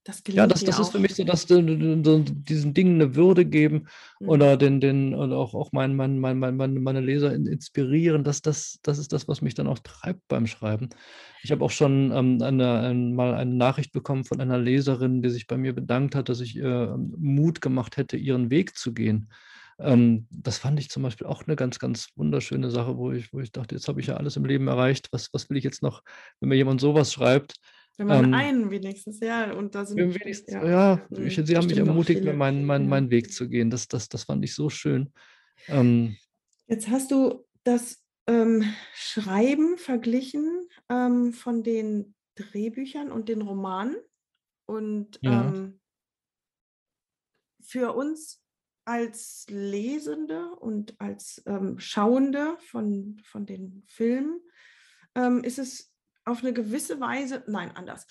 das ja, das, das ist für mich so, dass die, diesen Dingen eine Würde geben mhm. oder den, den oder auch, auch mein, mein, mein, mein, meine Leser inspirieren. Das, das, das ist das, was mich dann auch treibt beim Schreiben. Ich habe auch schon ähm, eine, ein, mal eine Nachricht bekommen von einer Leserin, die sich bei mir bedankt hat, dass ich äh, Mut gemacht hätte, ihren Weg zu gehen. Ähm, das fand ich zum Beispiel auch eine ganz, ganz wunderschöne Sache, wo ich, wo ich dachte, jetzt habe ich ja alles im Leben erreicht. Was, was will ich jetzt noch, wenn mir jemand sowas schreibt? Wenn man ähm, einen wenigstens, ja, und da sind. Wenigstens, ja, ja ich, sie haben mich ermutigt, meinen, meinen, meinen Weg zu gehen. Das, das, das fand ich so schön. Ähm, Jetzt hast du das ähm, Schreiben verglichen ähm, von den Drehbüchern und den Romanen. Und ja. Ähm, für uns als Lesende und als ähm, Schauende von, von den Filmen ist es auf eine gewisse Weise, nein, anders.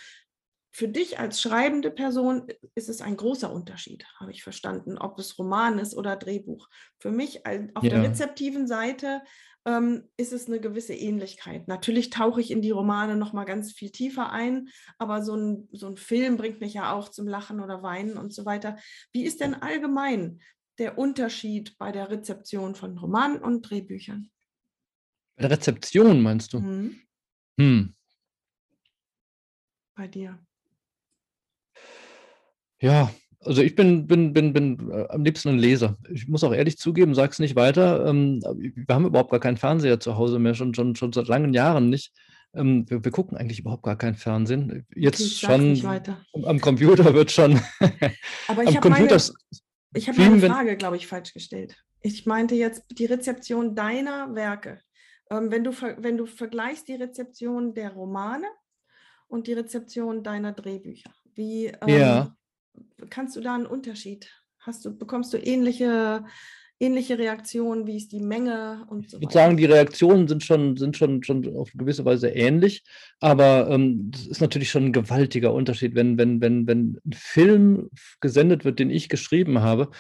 Für dich als schreibende Person ist es ein großer Unterschied, habe ich verstanden, ob es Roman ist oder Drehbuch. Für mich auf ja. der rezeptiven Seite ähm, ist es eine gewisse Ähnlichkeit. Natürlich tauche ich in die Romane noch mal ganz viel tiefer ein, aber so ein, so ein Film bringt mich ja auch zum Lachen oder Weinen und so weiter. Wie ist denn allgemein der Unterschied bei der Rezeption von Romanen und Drehbüchern? Bei der Rezeption meinst du? Mhm. Hm bei dir? Ja, also ich bin, bin, bin, bin äh, am liebsten ein Leser. Ich muss auch ehrlich zugeben, sag's nicht weiter. Ähm, wir haben überhaupt gar keinen Fernseher zu Hause mehr, schon, schon, schon seit langen Jahren nicht. ähm, wir, wir, gucken eigentlich überhaupt gar kein Fernsehen. Jetzt schon am Computer wird schon. Aber ich habe meine, ich hab meine Frage, glaube ich, falsch gestellt. Ich meinte jetzt die Rezeption deiner Werke. Ähm, wenn, du, wenn du vergleichst die Rezeption der Romane und die Rezeption deiner Drehbücher, wie ähm, ja. kannst du da einen Unterschied? Hast du, bekommst du ähnliche ähnliche Reaktionen? Wie ist die Menge und so Ich würde sagen, die Reaktionen sind schon, sind schon, schon auf gewisse Weise ähnlich, aber ähm, das ist natürlich schon ein gewaltiger Unterschied, wenn, wenn, wenn, wenn ein Film gesendet wird, den ich geschrieben habe,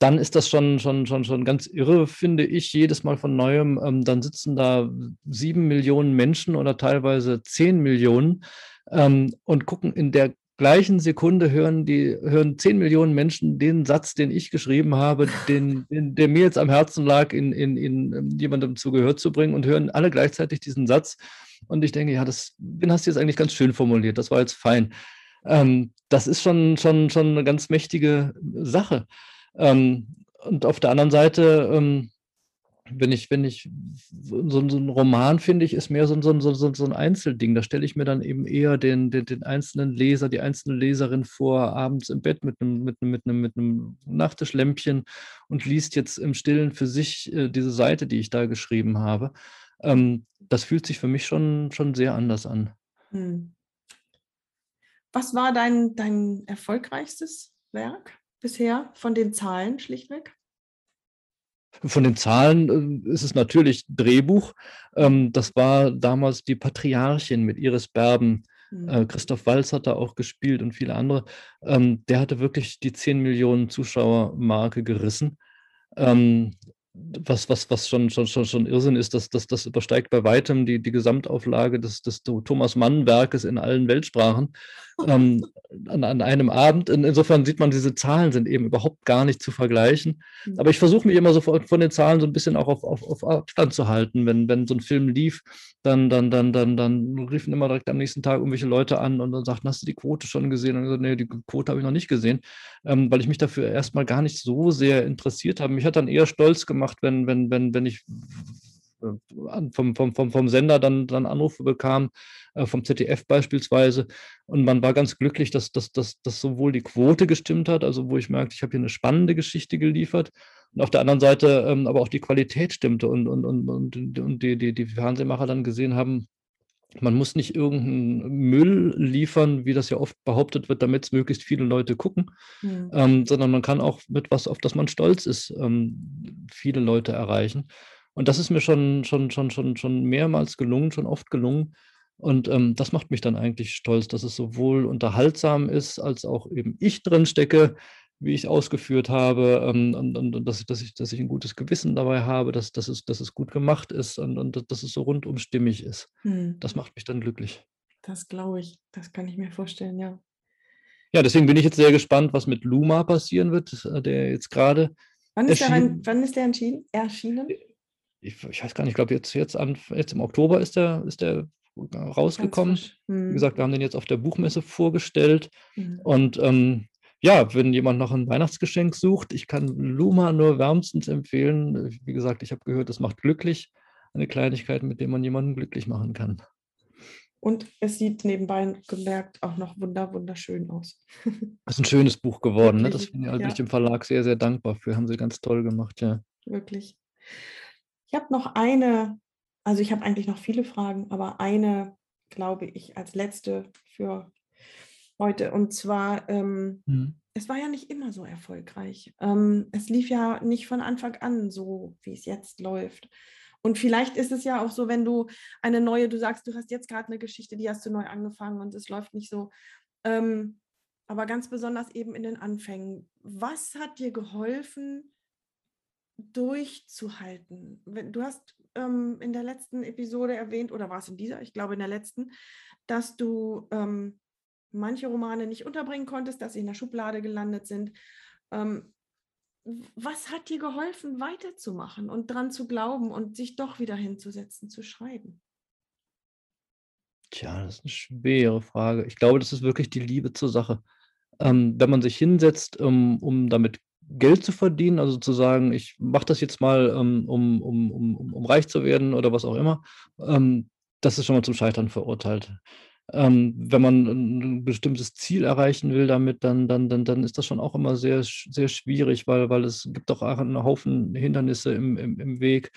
dann ist das schon, schon, schon, schon ganz irre, finde ich, jedes Mal von neuem. Ähm, dann sitzen da sieben Millionen Menschen oder teilweise zehn Millionen ähm, und gucken in der gleichen Sekunde hören die, hören 10 Millionen Menschen den Satz, den ich geschrieben habe, den, den der mir jetzt am Herzen lag, in, in, in ähm, jemandem zu Gehör zu bringen und hören alle gleichzeitig diesen Satz. Und ich denke, ja, das, hast du jetzt eigentlich ganz schön formuliert, das war jetzt fein. Ähm, das ist schon, schon, schon eine ganz mächtige Sache. Ähm, und auf der anderen Seite, ähm, wenn ich, wenn ich, so, so ein Roman, finde ich, ist mehr so, so, so, so ein Einzelding. Da stelle ich mir dann eben eher den, den, den einzelnen Leser, die einzelne Leserin vor, abends im Bett mit einem, mit einem, mit einem, mit einem Nachttischlämpchen und liest jetzt im Stillen für sich äh, diese Seite, die ich da geschrieben habe. Ähm, das fühlt sich für mich schon, schon sehr anders an. Hm. Was war dein, dein erfolgreichstes Werk bisher von den Zahlen schlichtweg? Von den Zahlen äh, ist es natürlich Drehbuch. Ähm, das war damals die Patriarchin mit Iris Berben. Mhm. Äh, Christoph Walz hat da auch gespielt und viele andere. Ähm, der hatte wirklich die 10 Millionen Zuschauer-Marke gerissen. Was, was, was schon, schon, schon, schon Irrsinn ist, dass das, das übersteigt bei weitem die, die Gesamtauflage des, des Thomas Mann-Werkes in allen Weltsprachen ähm, an, an einem Abend. In, insofern sieht man, diese Zahlen sind eben überhaupt gar nicht zu vergleichen. Mhm. Aber ich versuche mich immer so von, von, den Zahlen so ein bisschen auch auf, auf, auf Abstand zu halten. Wenn, wenn so ein Film lief, dann, dann, dann, dann, dann riefen immer direkt am nächsten Tag irgendwelche Leute an und dann sagten, hast du die Quote schon gesehen? Und ich gesagt, nee, die Quote habe ich noch nicht gesehen, ähm, weil ich mich dafür erstmal gar nicht so sehr interessiert habe. Mich hat dann eher stolz gemacht, wenn, wenn, wenn, wenn ich äh, vom, vom, vom, vom Sender dann, dann Anrufe bekam, äh, vom ZDF beispielsweise. Und man war ganz glücklich, dass, dass, dass, dass sowohl die Quote gestimmt hat, also wo ich merkte, ich habe hier eine spannende Geschichte geliefert, und auf der anderen Seite ähm, aber auch die Qualität stimmte und, und, und, und, und die, die, die Fernsehmacher dann gesehen haben, man muss nicht irgendeinen Müll liefern, wie das ja oft behauptet wird, damit es möglichst viele Leute gucken, mhm. ähm, sondern man kann auch mit was, auf das man stolz ist, ähm, viele Leute erreichen. Und das ist mir schon, schon, schon, schon, schon mehrmals gelungen, schon oft gelungen. Und ähm, das macht mich dann eigentlich stolz, dass es sowohl unterhaltsam ist, als auch eben ich drin stecke, wie ich ausgeführt habe, ähm, und, und, und dass, dass, ich, dass ich ein gutes Gewissen dabei habe, dass, dass, es, dass es gut gemacht ist und, und dass es so rundum stimmig ist. Hm. Das macht mich dann glücklich. Das glaube ich, das kann ich mir vorstellen, ja. Ja, deswegen bin ich jetzt sehr gespannt, was mit Luma passieren wird, äh, der jetzt gerade. Wann, ist der, wann ist der erschienen? Ich, ich, weiß gar nicht, ich glaube, jetzt, jetzt, jetzt im Oktober ist der, ist der rausgekommen. Hm. Wie gesagt, wir haben den jetzt auf der Buchmesse vorgestellt. Hm. Und ähm, ja, wenn jemand noch ein Weihnachtsgeschenk sucht, ich kann Luma nur wärmstens empfehlen. Wie gesagt, ich habe gehört, das macht glücklich. Eine Kleinigkeit, mit der man jemanden glücklich machen kann. Und es sieht nebenbei gemerkt auch noch wunder, wunderschön aus. Das ist ein schönes Buch geworden. Ne? Das bin ich, also ja. dem Verlag sehr, sehr dankbar für. Haben sie ganz toll gemacht, ja. Wirklich. Ich habe noch eine, also ich habe eigentlich noch viele Fragen, aber eine, glaube ich, als letzte für heute. Und zwar, ähm, mhm. es war ja nicht immer so erfolgreich. Ähm, es lief ja nicht von Anfang an so, wie es jetzt läuft. Und vielleicht ist es ja auch so, wenn du eine neue, du sagst, du hast jetzt gerade eine Geschichte, die hast du neu angefangen und es läuft nicht so. Ähm, aber ganz besonders eben in den Anfängen. Was hat dir geholfen, durchzuhalten? Du hast ähm, in der letzten Episode erwähnt, oder war es in dieser, ich glaube in der letzten, dass du ähm, manche Romane nicht unterbringen konntest, dass sie in der Schublade gelandet sind. Ähm, was hat dir geholfen, weiterzumachen und dran zu glauben und sich doch wieder hinzusetzen, zu schreiben? Tja, das ist eine schwere Frage. Ich glaube, das ist wirklich die Liebe zur Sache. Ähm, wenn man sich hinsetzt, um, um damit Geld zu verdienen, also zu sagen, ich mache das jetzt mal, ähm, um, um, um, um reich zu werden oder was auch immer, ähm, das ist schon mal zum Scheitern verurteilt. Ähm, wenn man ein bestimmtes Ziel erreichen will damit, dann dann dann dann ist das schon auch immer sehr sehr schwierig, weil weil es gibt auch einen Haufen Hindernisse im im im Weg.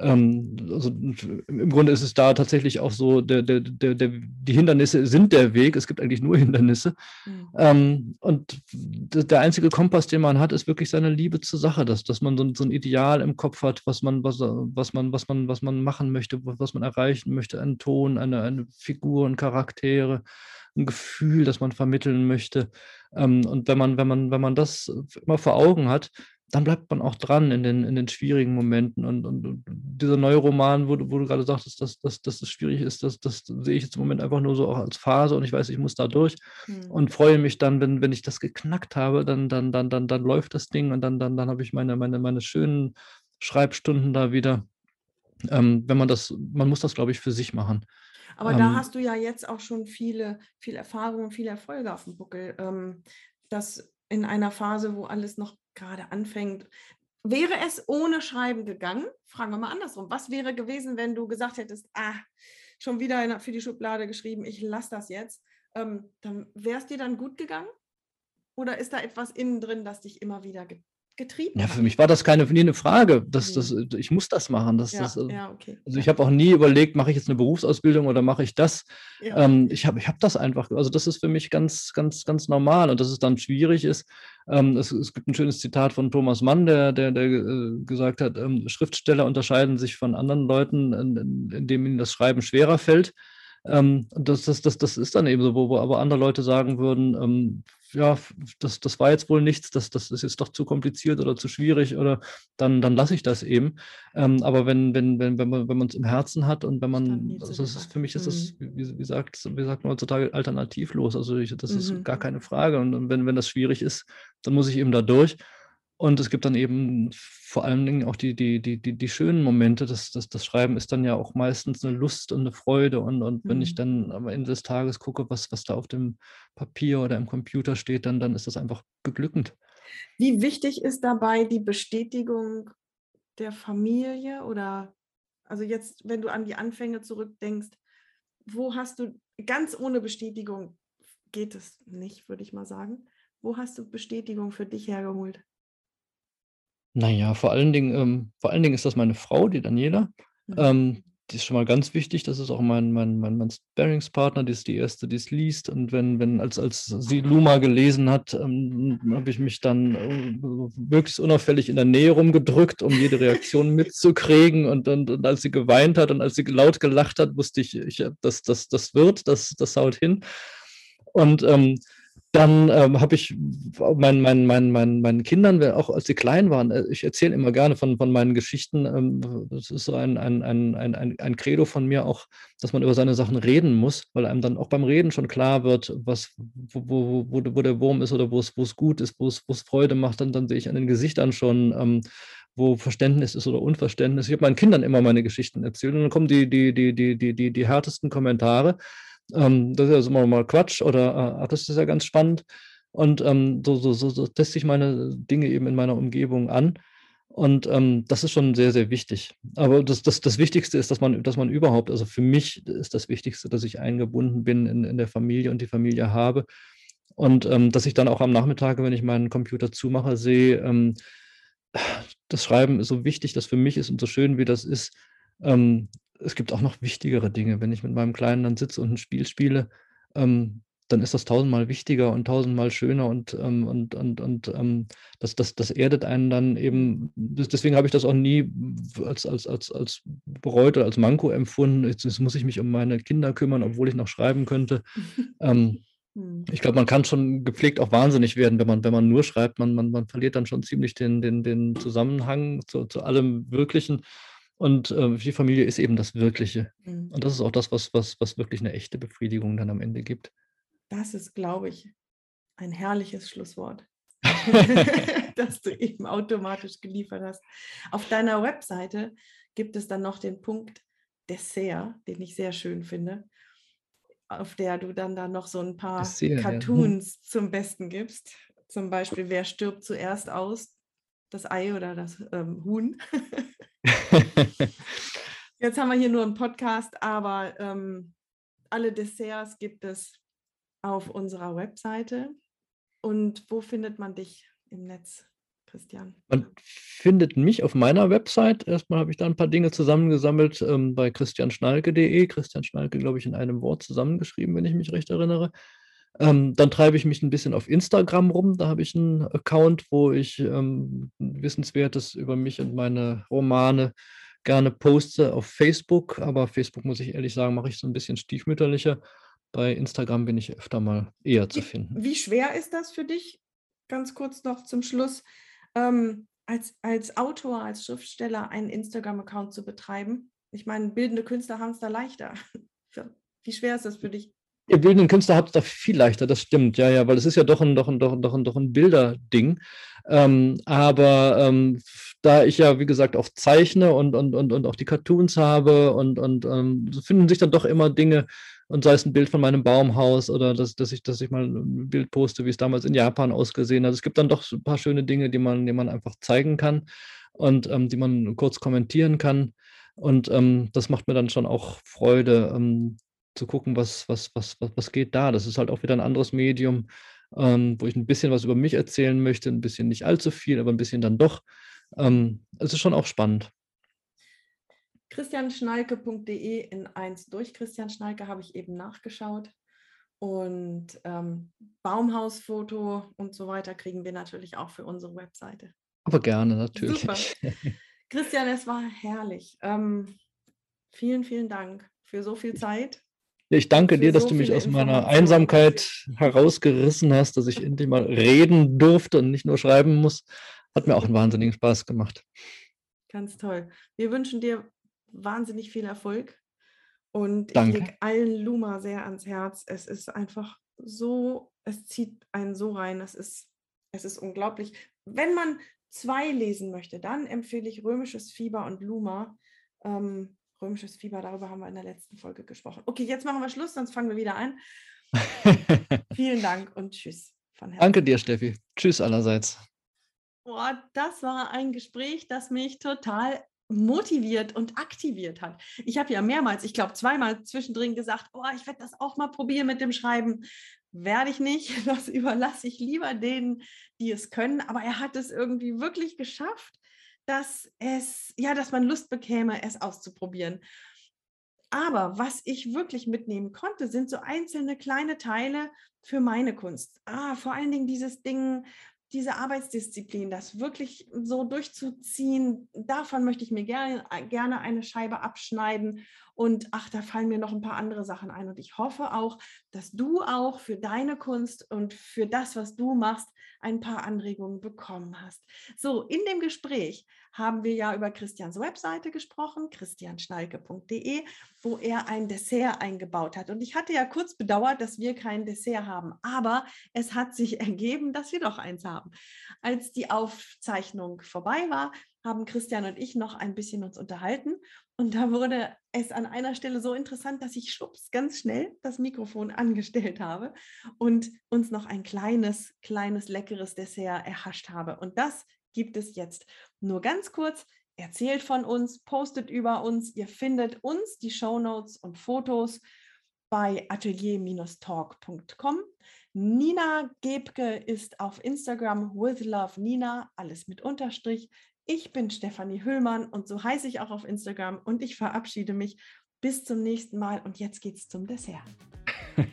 Ähm, also im Grunde ist es da tatsächlich auch so, der, der, der, die Hindernisse sind der Weg, es gibt eigentlich nur Hindernisse. Mhm. Ähm, und der einzige Kompass, den man hat, ist wirklich seine Liebe zur Sache, dass, dass man so, so ein Ideal im Kopf hat, was man, was, was man, was man, was man machen möchte, was man erreichen möchte, einen Ton, eine, eine Figur, ein Charaktere, ein Gefühl, das man vermitteln möchte. Ähm, und wenn man, wenn man, wenn man das immer vor Augen hat, dann bleibt man auch dran in den, in den schwierigen Momenten. Und, und, und dieser neue Roman, wo, du, wo du gerade sagtest, dass, dass, dass das schwierig ist, das, das sehe ich jetzt im Moment einfach nur so auch als Phase und ich weiß, ich muss da durch mhm. und freue mich dann, wenn, wenn ich das geknackt habe, dann, dann, dann, dann, dann läuft das Ding und dann, dann, dann habe ich meine, meine, meine schönen Schreibstunden da wieder. Ähm, wenn man das, man muss das, glaube ich, für sich machen. Aber ähm, da hast du ja jetzt auch schon viele, viel Erfahrung und viele Erfolge auf dem Buckel. Ähm, das in einer Phase, wo alles noch gerade anfängt. Wäre es ohne Schreiben gegangen? Fragen wir mal andersrum. Was wäre gewesen, wenn du gesagt hättest, ah, schon wieder für die Schublade geschrieben, ich lasse das jetzt? Ähm, dann wäre es dir dann gut gegangen? Oder ist da etwas innen drin, das dich immer wieder getrieben Ja, für mich war das keine nie eine Frage. Das, das, mhm. ich muss das machen. Das, Ja, das, äh, ja, okay. also ich habe auch nie überlegt, mache ich jetzt eine Berufsausbildung oder mache ich das? Ja. Ähm, ich habe ich hab das einfach, also das ist für mich ganz, ganz, ganz normal und dass es dann schwierig ist. Ähm, es, es gibt ein schönes Zitat von Thomas Mann, der, der, der äh, gesagt hat, ähm, Schriftsteller unterscheiden sich von anderen Leuten, in, indem ihnen das Schreiben schwerer fällt. Ähm, das, das, das, das ist dann eben so, wo, wo aber andere Leute sagen würden, ähm, ja, das, das war jetzt wohl nichts, das, das ist jetzt doch zu kompliziert oder zu schwierig oder dann, dann lasse ich das eben. Ähm, aber wenn, wenn, wenn, wenn man es im Herzen hat und wenn man, also das ist, für mich ist das, mhm. wie, wie, sagt, wie sagt man heutzutage, alternativlos. Also ich, das ist mhm. gar keine Frage. Und wenn, wenn das schwierig ist, dann muss ich eben da durch. Und es gibt dann eben vor allen Dingen auch die, die, die, die, die schönen Momente. Das, das, das Schreiben ist dann ja auch meistens eine Lust und eine Freude. Und, und wenn ich mhm. dann am Ende des Tages gucke, was, was da auf dem Papier oder im Computer steht, dann, dann ist das einfach beglückend. Wie wichtig ist dabei die Bestätigung der Familie oder also jetzt, wenn du an die Anfänge zurückdenkst, wo hast du ganz ohne Bestätigung geht es nicht, würde ich mal sagen. Wo hast du Bestätigung für dich hergeholt? Naja, vor allen Dingen ähm, vor allen Dingen ist das meine Frau, die Daniela. Mhm. Ähm, die ist schon mal ganz wichtig. Das ist auch mein mein mein mein Sparringspartner. Die ist die Erste, die es liest. Und wenn wenn als als sie Luma gelesen hat, ähm, habe ich mich dann, äh, möglichst unauffällig in der Nähe rumgedrückt, um jede Reaktion mitzukriegen. Und und und als sie geweint hat und als sie laut gelacht hat, wusste ich, ich das das das wird, das das haut hin. Und, ähm dann ähm, habe ich meinen mein, mein, mein, meinen Kindern, auch als sie klein waren, äh, ich erzähle immer gerne von, von meinen Geschichten. Ähm, das ist so ein, ein, ein, ein, ein Credo von mir auch, dass man über seine Sachen reden muss, weil einem dann auch beim Reden schon klar wird, was, wo, wo, wo, wo der Wurm ist oder wo es, wo es gut ist, wo es, wo es Freude macht. Dann, dann sehe ich an den Gesichtern schon, ähm, wo Verständnis ist oder Unverständnis. Ich habe meinen Kindern immer meine Geschichten erzählt und dann kommen die, die, die, die, die, die, die härtesten Kommentare. Ähm, das ist also immer mal Quatsch oder äh, das ist ja ganz spannend. Und ähm, so, so, so, so teste ich meine Dinge eben in meiner Umgebung an. Und ähm, das ist schon sehr, sehr wichtig. Aber das, das, das Wichtigste ist, dass man, dass man überhaupt, also für mich ist das Wichtigste, dass ich eingebunden bin in, in der Familie und die Familie habe. Und ähm, dass ich dann auch am Nachmittag, wenn ich meinen Computer zumache, sehe, ähm, das Schreiben ist so wichtig, das für mich ist und so schön, wie das ist, ähm, es gibt auch noch wichtigere Dinge. Wenn ich mit meinem Kleinen dann sitze und ein Spiel spiele, ähm, dann ist das tausendmal wichtiger und tausendmal schöner und, ähm, und, und, und ähm, das, das, das erdet einen dann eben. Deswegen habe ich das auch nie als, als, als, als bereut oder als Manko empfunden. Jetzt, jetzt muss ich mich um meine Kinder kümmern, obwohl ich noch schreiben könnte. ähm, hm. ich glaube, man kann schon gepflegt auch wahnsinnig werden, wenn man, wenn man nur schreibt. Man, man, man verliert dann schon ziemlich den, den, den Zusammenhang zu, zu allem Wirklichen. Und äh, die Familie ist eben das Wirkliche. Mhm. Und das ist auch das, was, was, was wirklich eine echte Befriedigung dann am Ende gibt. Das ist, glaube ich, ein herrliches Schlusswort, das du eben automatisch geliefert hast. Auf deiner Webseite gibt es dann noch den Punkt Dessert, den ich sehr schön finde, auf der du dann da noch so ein paar Dessert, hm. Cartoons ja. zum Besten gibst. Zum Beispiel, wer stirbt zuerst aus? Das Ei oder das ähm, Huhn? Jetzt haben wir hier nur einen Podcast, aber ähm, alle Desserts gibt es auf unserer Webseite. Und wo findet man dich im Netz, Christian? Man findet mich auf meiner Website. Erstmal habe ich da ein paar Dinge zusammengesammelt ähm, bei christianschnalke.de. Christian Schnalke, glaube ich, in einem Wort zusammengeschrieben, wenn ich mich recht erinnere. Ähm, dann treibe ich mich ein bisschen auf Instagram rum. Da habe ich einen Account, wo ich ähm, Wissenswertes über mich und meine Romane gerne poste. Auf Facebook, aber Facebook, muss ich ehrlich sagen, mache ich so ein bisschen stiefmütterlicher. Bei Instagram bin ich öfter mal eher zu finden. Wie schwer ist das für dich? Ganz kurz noch zum Schluss. Ähm, als, als Autor, als Schriftsteller einen Instagram-Account zu betreiben? Ich meine, bildende Künstler haben es da leichter. Wie schwer ist das für dich? Ihr bildenden Künstler habt es da viel leichter, das stimmt, ja, ja, weil es ist ja doch ein, doch ein, doch ein, doch ein, doch ein Bilderding. Ähm, aber ähm, da ich ja, wie gesagt, auch zeichne und, und, und, und auch die Cartoons habe und, und ähm, finden sich dann doch immer Dinge, und sei es ein Bild von meinem Baumhaus oder dass, dass, ich, dass ich mal ein Bild poste, wie es damals in Japan ausgesehen hat. Es gibt dann doch ein paar schöne Dinge, die man, die man einfach zeigen kann und ähm, die man kurz kommentieren kann. Und ähm, das macht mir dann schon auch Freude, ähm, zu gucken, was, was, was, was, was geht da. Das ist halt auch wieder ein anderes Medium, ähm, wo ich ein bisschen was über mich erzählen möchte, ein bisschen nicht allzu viel, aber ein bisschen dann doch. Ähm, es ist schon auch spannend christianschnalke.de in eins durch. Christian Schnalke habe ich eben nachgeschaut. Und ähm, Baumhausfoto und so weiter kriegen wir natürlich auch für unsere Webseite. Aber gerne, natürlich. Super. Christian, es war herrlich. Ähm, vielen, vielen Dank für so viel Zeit. Ich danke dir, dass so du mich aus meiner Einsamkeit herausgerissen hast, dass ich endlich mal reden durfte und nicht nur schreiben muss. Hat mir auch einen wahnsinnigen Spaß gemacht. Ganz toll. Wir wünschen dir wahnsinnig viel Erfolg. Und Danke. ich lege allen Luma sehr ans Herz. Es ist einfach so, es zieht einen so rein. Es ist, es ist unglaublich. Wenn man zwei lesen möchte, dann empfehle ich Römisches Fieber und Luma. Ähm, Römisches Fieber, darüber haben wir in der letzten Folge gesprochen. Okay, jetzt machen wir Schluss, sonst fangen wir wieder an. Vielen Dank und tschüss. Danke dir, Steffi. Tschüss allerseits. Boah, das war ein Gespräch, das mich total motiviert und aktiviert hat. Ich habe ja mehrmals, ich glaube zweimal zwischendrin gesagt, oh, ich werde das auch mal probieren mit dem Schreiben. Werde ich nicht, das überlasse ich lieber denen, die es können. Aber er hat es irgendwie wirklich geschafft, dass es, ja, dass man Lust bekäme, es auszuprobieren. Aber was ich wirklich mitnehmen konnte, sind so einzelne kleine Teile für meine Kunst. Ah, vor allen Dingen dieses Ding, diese Arbeitsdisziplin, das wirklich so durchzuziehen, davon möchte ich mir gerne, gerne eine Scheibe abschneiden. Und ach, da fallen mir noch ein paar andere Sachen ein. Und ich hoffe auch, dass du auch für deine Kunst und für das, was du machst, ein paar Anregungen bekommen hast. So, in dem Gespräch haben wir ja über Christians Webseite gesprochen, christianschnalke.de, wo er ein Dessert eingebaut hat. Und ich hatte ja kurz bedauert, dass wir kein Dessert haben, aber es hat sich ergeben, dass wir doch eins haben. Als die Aufzeichnung vorbei war, haben Christian und ich noch ein bisschen uns unterhalten und da wurde es an einer Stelle so interessant, dass ich schwupps ganz schnell das Mikrofon angestellt habe und uns noch ein kleines, kleines, leckeres Dessert erhascht habe. Und das gibt es jetzt. Nur ganz kurz, erzählt von uns, postet über uns. Ihr findet uns, die Show Notes und Fotos bei atelier-talk.com. Nina Gebke ist auf Instagram with love Nina, alles mit Unterstrich. Ich bin Stefanie Hüllmann und so heiße ich auch auf Instagram und ich verabschiede mich. Bis zum nächsten Mal und jetzt geht's zum Dessert.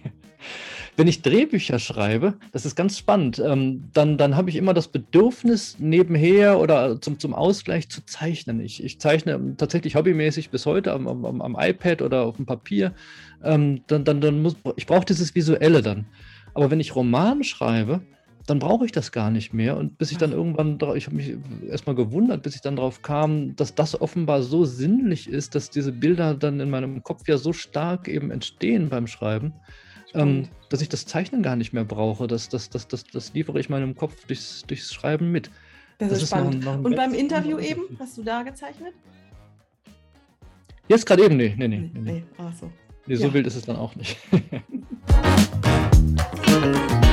Wenn ich Drehbücher schreibe, das ist ganz spannend, ähm, dann, dann habe ich immer das Bedürfnis, nebenher oder zum, zum Ausgleich zu zeichnen. Ich, ich zeichne tatsächlich hobbymäßig bis heute am, am, am iPad oder auf dem Papier. Ähm, dann, dann, dann muss, ich brauche dieses Visuelle dann. Aber wenn ich Roman schreibe, dann brauche ich das gar nicht mehr. Und bis ich dann irgendwann, ich habe mich erstmal gewundert, bis ich dann drauf kam, dass das offenbar so sinnlich ist, dass diese Bilder dann in meinem Kopf ja so stark eben entstehen beim Schreiben, ähm, dass ich das Zeichnen gar nicht mehr brauche. Das, das, das, das, das liefere ich meinem Kopf durchs, durchs Schreiben mit. Das, das ist spannend. Noch, noch Und beim Interview eben, hast du da gezeichnet? Jetzt gerade eben, nee, nee, nee. nee, nee. Ach so. Nee, so ja. wild ist es dann auch nicht.